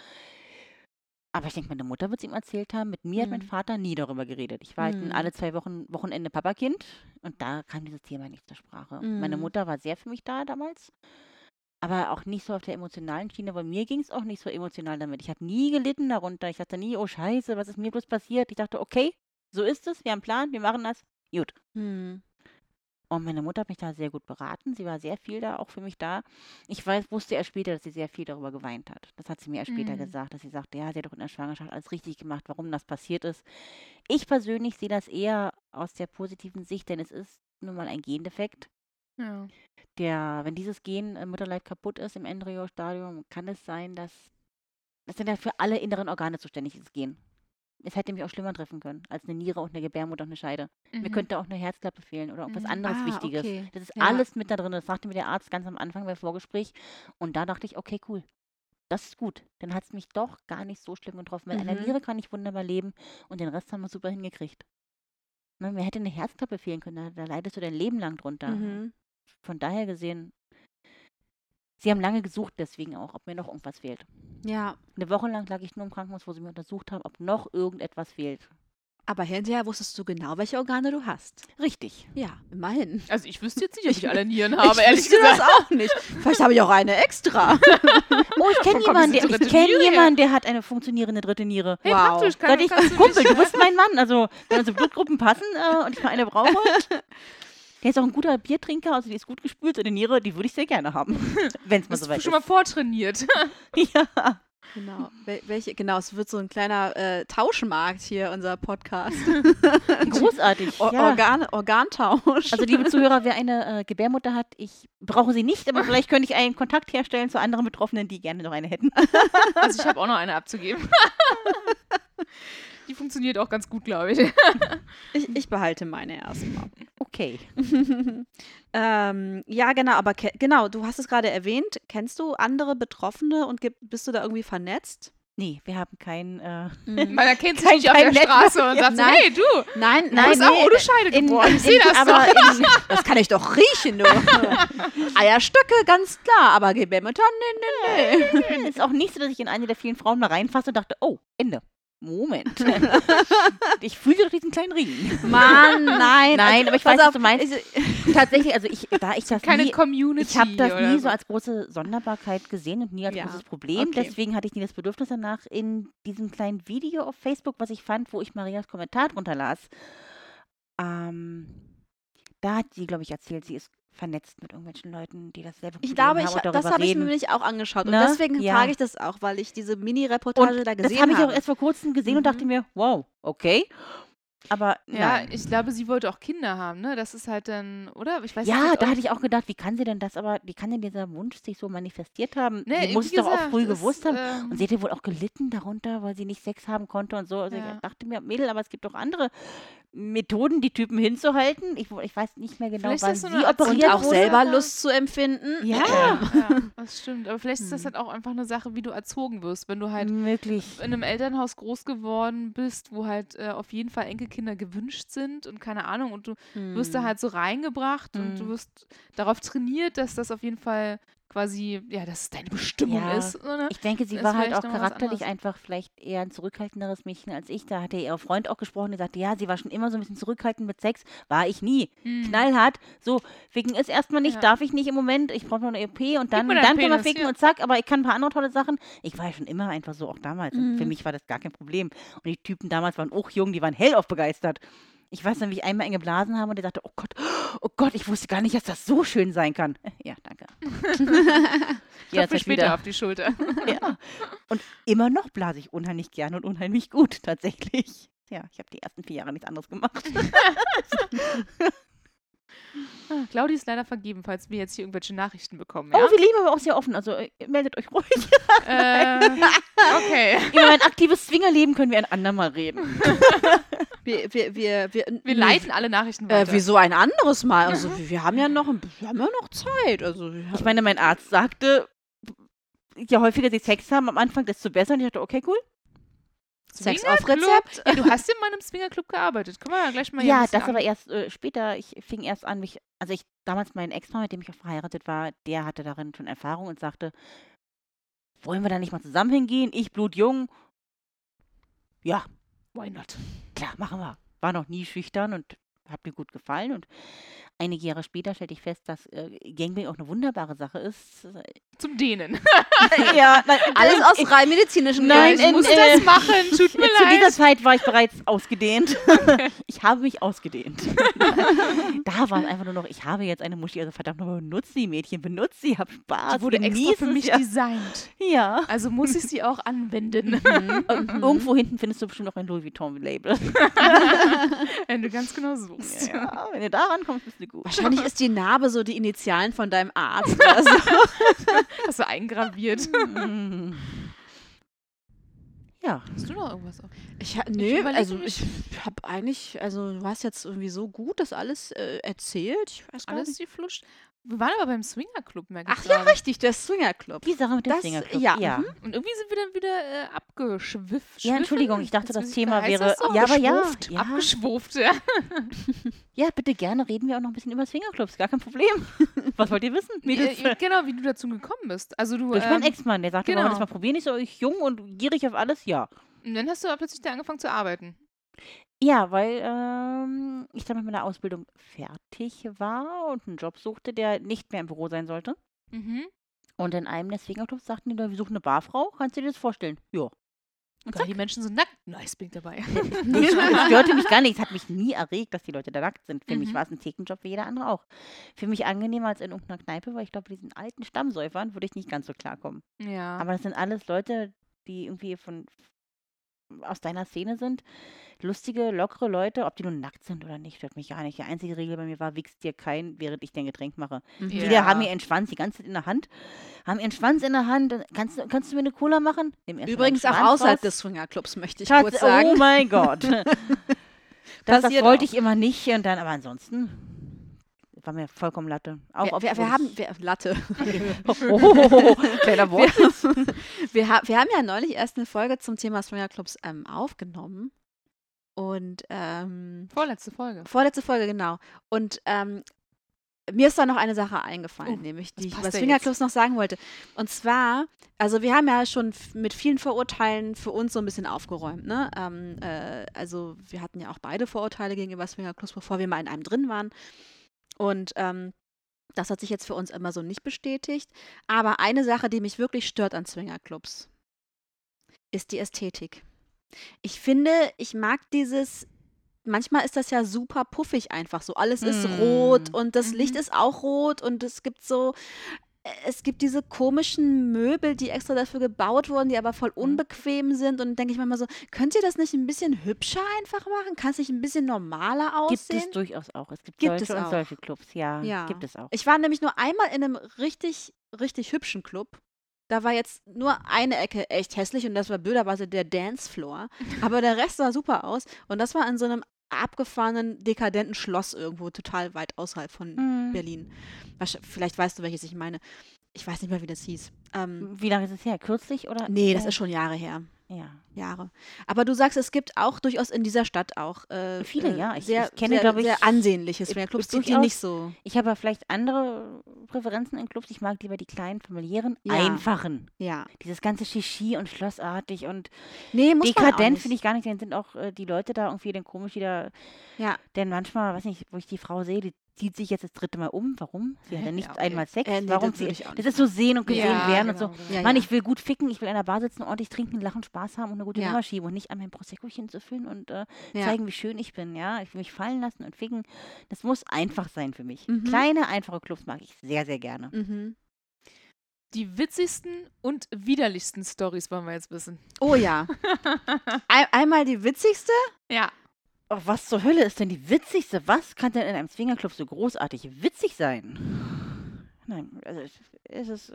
Aber ich denke, meine Mutter wird es ihm erzählt haben. Mit mir hat mein Mhm. Vater nie darüber geredet. Ich war halt ein Mhm. alle zwei Wochen Wochenende Papakind und da kam dieses Thema nicht zur Sprache. Meine Mhm. Mutter war sehr für mich da damals, aber auch nicht so auf der emotionalen Schiene, weil mir ging es auch nicht so emotional damit. Ich habe nie gelitten darunter. Ich dachte nie, oh Scheiße, was ist mir bloß passiert? Ich dachte, okay, so ist es, wir haben einen Plan, wir machen das. Gut. Hm. Und meine Mutter hat mich da sehr gut beraten. Sie war sehr viel da, auch für mich da. Ich weiß, wusste erst später, dass sie sehr viel darüber geweint hat. Das hat sie mir erst später Mhm. gesagt, dass sie sagte, ja, sie hat doch in der Schwangerschaft alles richtig gemacht, warum das passiert ist. Ich persönlich sehe das eher aus der positiven Sicht, denn es ist nun mal ein Gendefekt. Ja. Der, wenn dieses Gen im Mutterleib kaputt ist im Embryostadium, kann es sein, dass das sind ja für alle inneren Organe zuständig, dieses Gen. Es hätte mich auch schlimmer treffen können, als eine Niere und eine Gebärmutter und eine Scheide. Mir Mhm. könnte auch eine Herzklappe fehlen oder irgendwas Mhm. anderes Ah, Wichtiges. okay. Das ist Ja. alles mit da drin. Das sagte mir der Arzt ganz am Anfang beim Vorgespräch. Und da dachte ich, okay, cool. Das ist gut. Dann hat es mich doch gar nicht so schlimm getroffen. Mit einer Mhm. Niere kann ich wunderbar leben und den Rest haben wir super hingekriegt. Ne, mir hätte eine Herzklappe fehlen können. Da, da leidest du dein Leben lang drunter. Mhm. Von daher gesehen, sie haben lange gesucht, deswegen auch, ob mir noch irgendwas fehlt. Ja, Eine Woche lang lag ich nur im Krankenhaus, wo sie mir untersucht haben, ob noch irgendetwas fehlt. aber hinterher wusstest du genau, welche Organe du hast. Richtig. Ja, immerhin. Also ich wüsste jetzt nicht, ob ich alle Nieren habe, ich ehrlich wüsste gesagt. das auch nicht. Vielleicht habe ich auch eine extra. Oh, ich kenne jemanden, der, ich kenn jemanden, der hat eine funktionierende dritte Niere. Hey, Wow. praktisch, kann, ich, kannst du Kumpel, du bist mein Mann. Also, wenn unsere Blutgruppen passen äh, und ich mal eine brauche. Der ist auch ein guter Biertrinker, also die ist gut gespült. Eine Niere, die würde ich sehr gerne haben. Wenn es mal bist soweit du schon mal ist. vortrainiert. ja. Genau. Wel welche, genau, es wird so ein kleiner äh, Tauschmarkt hier, unser Podcast. Großartig. Or ja. Organ Organtausch. Also, liebe Zuhörer, wer eine äh, Gebärmutter hat, ich brauche sie nicht, aber vielleicht könnte ich einen Kontakt herstellen zu anderen Betroffenen, die gerne noch eine hätten. Also ich habe auch noch eine abzugeben. Die funktioniert auch ganz gut, glaube ich. ich, ich behalte meine erstmal. okay. ähm, ja, genau, aber genau, du hast es gerade erwähnt. Kennst du andere Betroffene und bist du da irgendwie vernetzt? Nee, wir haben kein. Äh, Man erkennt sich nicht auf der Straße und sagt so, Nein. hey, du, Nein, du nein, bist auch nee, ohne Scheide in- geboren. in- Ich sehe das aber doch. in, das kann ich doch riechen, du. Eierstöcke, ganz klar, aber Gebärmutter, nee, nee, nee. ist auch nicht so, dass ich in eine der vielen Frauen mal reinfasse und dachte, oh, Ende. Moment. ich fühle doch diesen kleinen Ring. Mann, nein. Nein, aber ich weiß, was auf, du meinst. ich- Tatsächlich, also ich, da ich das Keine nie, Community. ich habe das nie so als große Sonderbarkeit gesehen und nie als Ja, großes Problem. okay. Deswegen hatte ich nie das Bedürfnis danach, in diesem kleinen Video auf Facebook, was ich fand, wo ich Marias Kommentar drunter las, ähm, da hat sie, glaube ich, erzählt, sie ist vernetzt mit irgendwelchen Leuten, die dasselbe Ich Problem glaube, haben ich, und das darüber habe ich mir nämlich auch angeschaut. Und Ne? deswegen Ja. frage ich das auch, weil ich diese Mini-Reportage da das gesehen habe ich auch habe. erst vor kurzem gesehen und Mhm. dachte mir, wow, okay. Aber Ja, nein. ich glaube, sie wollte auch Kinder haben, ne? Das ist halt dann, oder? Ich weiß Ja, nicht, da hatte ich auch gedacht, wie kann sie denn das aber, wie kann denn dieser Wunsch sich so manifestiert haben? Ne, sie muss doch auch früh gewusst haben. ähm, Und sie hätte wohl auch gelitten darunter, weil sie nicht Sex haben konnte und so. Also Ja. ich dachte mir, Mädel, aber es gibt doch andere Methoden, die Typen hinzuhalten. Ich, ich weiß nicht mehr genau, Vielleicht wann sie operiert und auch selber aber- Lust zu empfinden. Ja. ja, das stimmt. Aber vielleicht ist das Hm. halt auch einfach eine Sache, wie du erzogen wirst. Wenn du halt Möglich. in einem Elternhaus groß geworden bist, wo halt äh, auf jeden Fall Enkelkinder gewünscht sind und keine Ahnung, und du wirst da Hm. halt so reingebracht und du Mhm. wirst darauf trainiert, dass das auf jeden Fall quasi, ja, dass es deine Bestimmung Ja. ist. so, Ne? Ich denke, sie ist war halt auch charakterlich einfach vielleicht eher ein zurückhaltenderes Mädchen als ich. Da hatte ihr Freund auch gesprochen, der sagte, ja, sie war schon immer so ein bisschen zurückhaltend mit Sex. War ich nie. Hm. knallhart. So, wegen ist erstmal nicht, Ja. darf ich nicht im Moment, ich brauche noch eine EP und dann, dann deinen können wir Penis, ficken ja. und zack, aber ich kann ein paar andere tolle Sachen. Ich war ja schon immer einfach so, auch damals. Und für Mhm. mich war das gar kein Problem. Und die Typen damals waren auch jung, die waren hellauf begeistert. Ich weiß noch, wie ich einmal einen geblasen habe und der sagte, oh Gott, oh Gott, ich wusste gar nicht, dass das so schön sein kann. Ja, danke. Jederzeit später wieder. auf die Schulter. Ja. Und immer noch blase ich unheimlich gern und unheimlich gut, tatsächlich. Ja, ich habe die ersten vier Jahre nichts anderes gemacht. Ah, Claudi ist leider vergeben, falls wir jetzt hier irgendwelche Nachrichten bekommen. Oh, Ja? wir leben aber auch sehr offen, also äh, meldet euch ruhig. äh, okay. Über mein aktives Swingerleben können wir ein andermal reden. Wir, wir, wir, wir, Wir leiten alle Nachrichten Äh, weiter. wieso ein anderes Mal? Also wir, wir haben ja noch, ein- wir haben ja noch Zeit. Also Ich meine, mein Arzt sagte, je häufiger sie Sex haben am Anfang, desto besser. Und ich dachte, okay, cool. Sex auf? Rezept. Ja, du hast mal im Swingerclub gearbeitet. Können wir ja gleich mal Ja, das aber erst äh, später. Ich fing erst an, mich, also ich, damals mein Ex-Mann, mit dem ich auch verheiratet war, der hatte darin schon Erfahrung und sagte, wollen wir da nicht mal zusammen hingehen? Ich blutjung. Ja, Why not? klar, machen wir. War noch nie schüchtern und hat mir gut gefallen. Und einige Jahre später stellte ich fest, dass äh, Gangbang auch eine wunderbare Sache ist. Zum Dehnen. ja, nein, Alles aus rein medizinischen Nein, ich in- muss äh, das machen. Tut mir Zu dieser leid. Zeit war ich bereits ausgedehnt. ich habe mich ausgedehnt. da war es einfach nur noch, ich habe jetzt eine Muschi, also verdammt nochmal, benutzt sie, Mädchen, benutzt sie, hab Spaß. Die wurde extra für mich ja. designt. Ja. Also muss ich sie auch anwenden. Und Irgendwo hinten findest du bestimmt noch ein Louis Vuitton-Label. Wenn du ganz genau suchst. ja, wenn du da rankommst, bist du gut. Wahrscheinlich ist die Narbe so die Initialen von deinem Arzt. Oder so. Hast du eingraviert. Ja, Hast du noch irgendwas auf? Ich, nö, also mich. ich habe eigentlich, also du hast jetzt irgendwie so gut das alles äh, erzählt. Ich weiß gar Alles nicht. die flutscht. Wir waren aber beim Swingerclub, merke ich Ach ja, richtig, der Swingerclub. die Sache mit dem Das- Swingerclub. ja, ja. mhm. Und irgendwie sind wir dann wieder äh, abgeschwifft. Ja, Entschuldigung, ich dachte, das Thema heißt wäre. das so? ja, aber ja, Abgeschwuft? ja. Abgeschwuft, ja. Ja, bitte gerne reden wir auch noch ein bisschen über Swingerclubs. Gar kein Problem. Was wollt ihr wissen? Mädels? Äh, genau, wie du dazu gekommen bist. Also du, Durch meinen ähm, Ex-Mann, der sagte, wollen wir genau. das mal probieren? Ich so, ich jung und gierig auf alles? Ja. und dann hast du aber plötzlich da angefangen zu arbeiten. Ja, weil ähm, ich dann mit meiner Ausbildung fertig war und einen Job suchte, der nicht mehr im Büro sein sollte. Mhm. Und in einem der Swingerclubs sagten die, wir suchen eine Barfrau. Kannst du dir das vorstellen? Ja. Und Geil, zack. die Menschen sind nackt. Nice, bin ich dabei. Es störte mich gar nicht. Es hat mich nie erregt, dass die Leute da nackt sind. Für mich Mhm. war es ein Thekenjob wie jeder andere auch. Für mich angenehmer als in irgendeiner Kneipe, weil ich glaube, diesen alten Stammsäufern würde ich nicht ganz so klarkommen. ja. Aber das sind alles Leute, die irgendwie von aus deiner Szene sind. Lustige, lockere Leute, ob die nun nackt sind oder nicht, stört mich gar nicht. Die einzige Regel bei mir war, wichst dir kein, während ich dein Getränk mache. Mhm. Ja. Viele haben ihren Schwanz die ganze Zeit in der Hand, haben ihren Schwanz in der Hand. und Kannst, du- kannst du mir eine Cola machen? Übrigens auch außerhalb raus. des Swingerclubs, möchte ich Tats- kurz sagen. Oh mein Gott. das, das wollte auch. ich immer nicht. Und dann, aber ansonsten, war mir vollkommen Latte. Auch Wir, wir, obwohl wir ich- haben wir, Latte. Oh, kleiner wir, Wort. wir, ha- wir haben ja neulich erst eine Folge zum Thema Swingerclubs ähm, aufgenommen. Und ähm, Vorletzte Folge. vorletzte Folge, genau. Und ähm, mir ist da noch eine Sache eingefallen, Oh, nämlich was die ich über Swingerclubs noch sagen wollte. Und zwar, also wir haben ja schon mit vielen Vorurteilen für uns so ein bisschen aufgeräumt. Ne? Ähm, äh, also wir hatten ja auch beide Vorurteile gegenüber Swingerclubs, bevor wir mal in einem drin waren. Und ähm, das hat sich jetzt für uns immer so nicht bestätigt. Aber eine Sache, die mich wirklich stört an Swingerclubs, ist die Ästhetik. Ich finde, ich mag dieses. Manchmal ist das ja super puffig einfach so. Alles ist Mm. rot und das Licht Mhm. ist auch rot und es gibt so. Es gibt diese komischen Möbel, die extra dafür gebaut wurden, die aber voll unbequem sind. Und denke ich manchmal so, könnt ihr das nicht ein bisschen hübscher einfach machen? Kann es nicht ein bisschen normaler Gibt aussehen? es durchaus auch. Es gibt, Gibt solche und auch. solche Clubs, ja, Ja. Gibt es auch. Ich war nämlich nur einmal in einem richtig, richtig hübschen Club. Da war jetzt nur eine Ecke echt hässlich und das war blöderweise der Dancefloor. Aber der Rest sah super aus. Und das war in so einem abgefahrenen, dekadenten Schloss irgendwo, total weit außerhalb von Mhm. Berlin. Vielleicht weißt du, welches ich meine. Ich weiß nicht mehr, wie das hieß. Ähm, Wie lange ist es her? Kürzlich oder? nee, das ist schon Jahre her. Ja. Jahre. Aber du sagst, es gibt auch durchaus in dieser Stadt auch äh, Viele, ja. Ich- sehr, ich kenne, sehr, glaub ich, sehr ansehnliche Swingerclubs, die, durchaus- nicht so. Ich habe vielleicht andere Präferenzen in Clubs. Ich mag lieber die kleinen, familiären, Ja. einfachen. Ja. Dieses ganze Shishi und schlossartig und Nee, muss dekadent finde ich gar nicht. Dann sind auch äh, die Leute da irgendwie dann komisch wieder. Ja. Denn manchmal, weiß nicht, wo ich die Frau sehe, die zieht sich jetzt das dritte Mal um. Warum? Sie hat ja nicht Ja, okay. einmal Sex. Äh, nee, Warum das sie, würde ich auch das ist so sehen und gesehen Ja, werden und so. genau. Ja, Mann, ich will gut ficken, ich will in der Bar sitzen, ordentlich trinken, lachen, Spaß haben und eine gute Ja. Nummer schieben und nicht an mein Proseccochen zu füllen und äh, Ja. zeigen, wie schön ich bin. Ja, ich will mich fallen lassen und ficken. Das muss einfach sein für mich. Mhm. Kleine, einfache Clubs mag ich sehr, sehr gerne. Mhm. Die witzigsten und widerlichsten Stories wollen wir jetzt wissen. Oh ja. Ein, einmal die witzigste. Ja. Oh, was zur Hölle ist denn die witzigste? Was kann denn in einem Swingerclub so großartig witzig sein? Nein, also es- es ist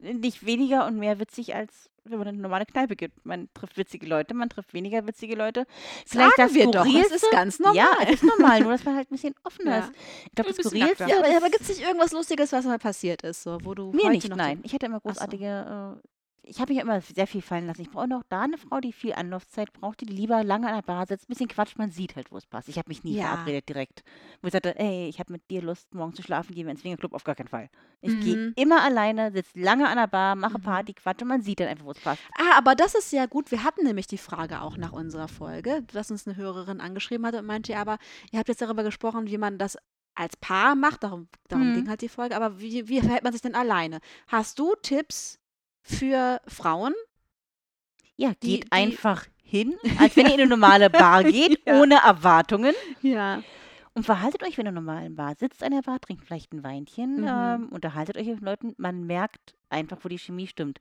äh, nicht weniger und mehr witzig, als wenn man in eine normale Kneipe geht. Man trifft witzige Leute, man trifft weniger witzige Leute. Sagen das wir doch, es ist ganz normal. Ja, es ist normal, nur dass man halt ein bisschen offener Ja. ist. Ich glaube, das Skurrilste... Ja, aber, aber gibt es nicht irgendwas Lustiges, was mal passiert ist, so, wo du Mir heute nicht, noch nein. Ich hatte immer großartige. Ich habe mich ja immer sehr viel fallen lassen. Ich brauche noch da eine Frau, die viel Anlaufzeit braucht, die lieber lange an der Bar sitzt, ein bisschen quatscht, man sieht halt, wo es passt. Ich habe mich nie Ja. verabredet direkt. Wo ich sagte, ey, ich habe mit dir Lust, morgen zu schlafen, gehen wir ins Swingerclub, auf gar keinen Fall. Ich gehe Mhm. immer alleine, sitze lange an der Bar, mache Mhm. Party, quatsche und man sieht dann einfach, wo es passt. Ah, aber das ist ja gut. Wir hatten nämlich die Frage auch nach unserer Folge, dass uns eine Hörerin angeschrieben hatte und meinte, aber ihr habt jetzt darüber gesprochen, wie man das als Paar macht. Darum, darum Mhm. ging halt die Folge. Aber wie, wie verhält man sich denn alleine? Hast du Tipps für Frauen? Ja, geht die- einfach hin, als wenn ihr in eine normale Bar geht, Ja. ohne Erwartungen. Ja. Und verhaltet euch wie in einer normalen Bar. Sitzt an der Bar, trinkt vielleicht ein Weinchen, Mhm. ähm, unterhaltet euch mit Leuten. Man merkt einfach, wo die Chemie stimmt.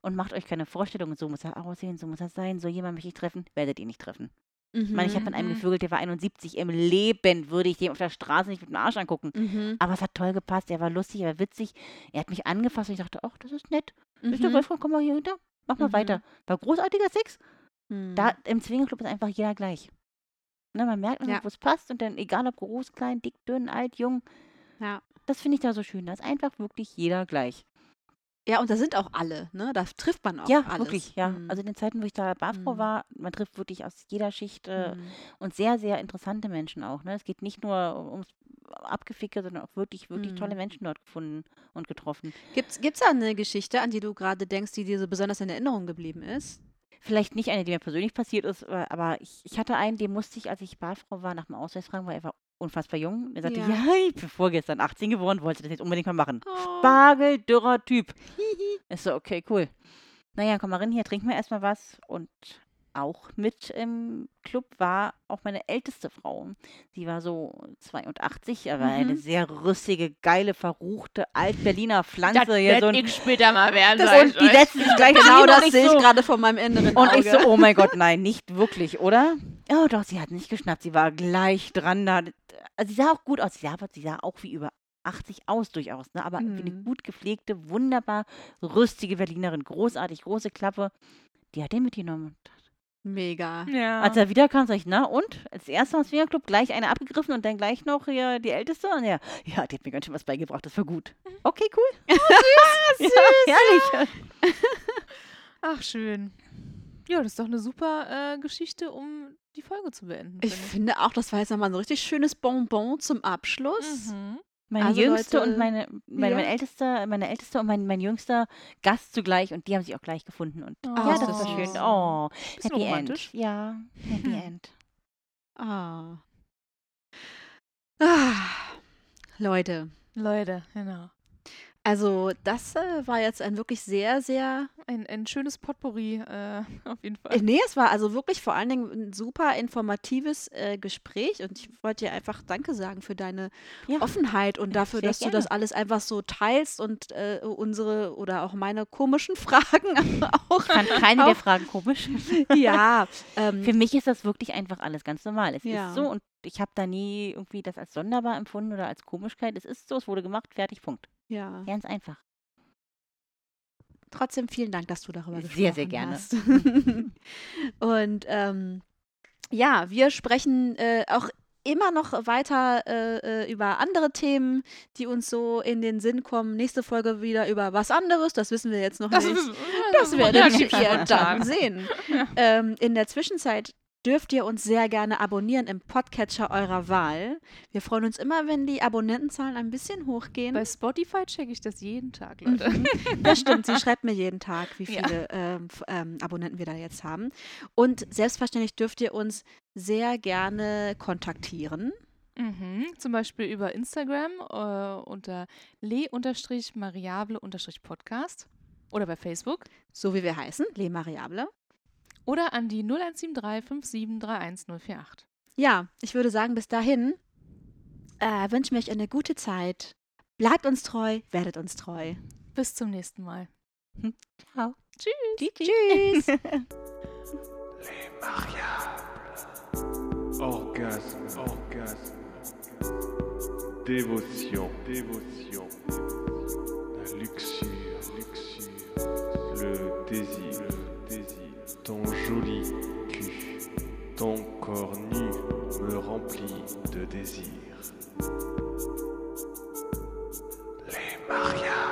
Und macht euch keine Vorstellungen, so muss er aussehen, so muss er sein, so jemand möchte ich treffen. Werdet ihr nicht treffen. Ich meine, ich habe mit einem Mhm. gevögelt, der war 71. Im Leben würde ich dem auf der Straße nicht mit dem Arsch angucken. Mhm. Aber es hat toll gepasst. Er war lustig, er war witzig. Er hat mich angefasst und ich dachte, ach, das ist nett. Der Mhm. Wolfgang, komm mal hier hinter. Mach mal Mhm. weiter. War großartiger Sex. Mhm. Da im Zwingerclub ist einfach jeder gleich. Ne, man merkt einfach, Ja. wo es passt und dann, egal ob groß, klein, dick, dünn, alt, jung, Ja. das finde ich da so schön. Da ist einfach wirklich jeder gleich. ja, und da sind auch alle, ne? Da trifft man auch ja, alles. wirklich, ja. Mhm. Also in den Zeiten, wo ich da Barfrau Mhm. war, man trifft wirklich aus jeder Schicht äh, Mhm. und sehr, sehr interessante Menschen auch. Ne? Es geht nicht nur ums Abgeficke, sondern auch wirklich, wirklich tolle Mhm. Menschen dort gefunden und getroffen. Gibt's, gibt's da eine Geschichte, an die du gerade denkst, die dir so besonders in Erinnerung geblieben ist? Vielleicht nicht eine, die mir persönlich passiert ist, aber ich, ich hatte einen, den musste ich, als ich Barfrau war, nach dem Ausweis fragen, weil er war unfassbar jung. Er sagte, Ja. ja, ich bin vorgestern 18 geworden, wollte das jetzt unbedingt mal machen. Oh. Spargeldürrer Typ. Ist so, okay, cool. Naja, komm mal rein hier, trinken wir erstmal was. Und auch mit im Club war auch meine älteste Frau. Sie war so 82, aber eine Mhm. sehr rüssige, geile, verruchte Alt-Berliner Das Pflanze. Hier werd so ich später mal werden. Das- und die setzte sich gleich Genau das und sehe ich so, gerade vor meinem inneren und Auge. ich so, oh mein Gott, nein, nicht wirklich, oder? Oh doch, sie hat nicht geschnappt, sie war gleich dran da. Also sie sah auch gut aus, sie sah, aber sie sah auch wie über 80 aus durchaus, ne? aber wie eine Mhm. gut gepflegte, wunderbar rüstige Berlinerin, großartig, große Klappe, die hat den mitgenommen. Mega. Ja. Als er wiederkam, sag ich, na und? Als erstes am Swingerclub gleich eine abgegriffen und dann gleich noch hier die Älteste. Und ja, ja, die hat mir ganz schön was beigebracht, das war gut. Okay, cool. Oh, süß. Ja, herrlich. Ach, schön. Ja, das ist doch eine super äh, Geschichte, um die Folge zu beenden. Ich finde auch, das war jetzt nochmal so ein richtig schönes Bonbon zum Abschluss. Mhm. Meine Also, jüngste Leute, und meine, meine, ja. mein ältester, meine älteste und mein, mein jüngster Gast zugleich und die haben sich auch gleich gefunden. Und Oh, ja, das ist war schön. Oh, Bisschen Happy romantisch. End. Ja, Happy Hm. End. Ah. Ah. Leute, Leute, genau. Also das äh, war jetzt ein wirklich sehr, sehr Ein, ein schönes Potpourri, äh, auf jeden Äh, Fall. Nee, es war also wirklich vor allen Dingen ein super informatives äh, Gespräch und ich wollte dir einfach Danke sagen für deine Ja. Offenheit und dafür, sehr dass du das gerne. alles einfach so teilst und äh, unsere oder auch meine komischen Fragen auch. Ich fand keine der Auch- Fragen komisch. ja, ähm, Für mich ist das wirklich einfach alles ganz normal. Es Ja. ist so und ich habe da nie irgendwie das als sonderbar empfunden oder als Komischkeit. Es ist so, es wurde gemacht, fertig, Punkt. Ja. Ganz einfach. Trotzdem vielen Dank, dass du darüber gesprochen Sehr, sehr gerne. hast. und ähm, ja, wir sprechen äh, auch immer noch weiter äh, äh, über andere Themen, die uns so in den Sinn kommen. Nächste Folge wieder über was anderes, das wissen wir jetzt noch nicht. Das werdet relativ ihr dann sehen. Ähm, in der Zwischenzeit dürft ihr uns sehr gerne abonnieren im Podcatcher eurer Wahl. Wir freuen uns immer, wenn die Abonnentenzahlen ein bisschen hochgehen. Bei Spotify checke ich das jeden Tag, Leute. Mhm. Das stimmt, sie schreibt mir jeden Tag, wie Ja. viele ähm, f- ähm, Abonnenten wir da jetzt haben. Und selbstverständlich dürft ihr uns sehr gerne kontaktieren. Mhm. Zum Beispiel über Instagram äh, unter le-mariable-podcast oder bei Facebook So wie wir heißen, Le Mariable. Oder an die 0173 5731048. Ja, ich würde sagen, bis dahin äh, wünschen wir euch eine gute Zeit. Bleibt uns treu, werdet uns treu. Bis zum nächsten Mal. Ciao. Tschüss. Tschüss. Les mariables. Orgasme, orgasme. Dévotion, dévotion. La luxure, luxure. Le désir, encore nu me remplit de désir. Les mariages.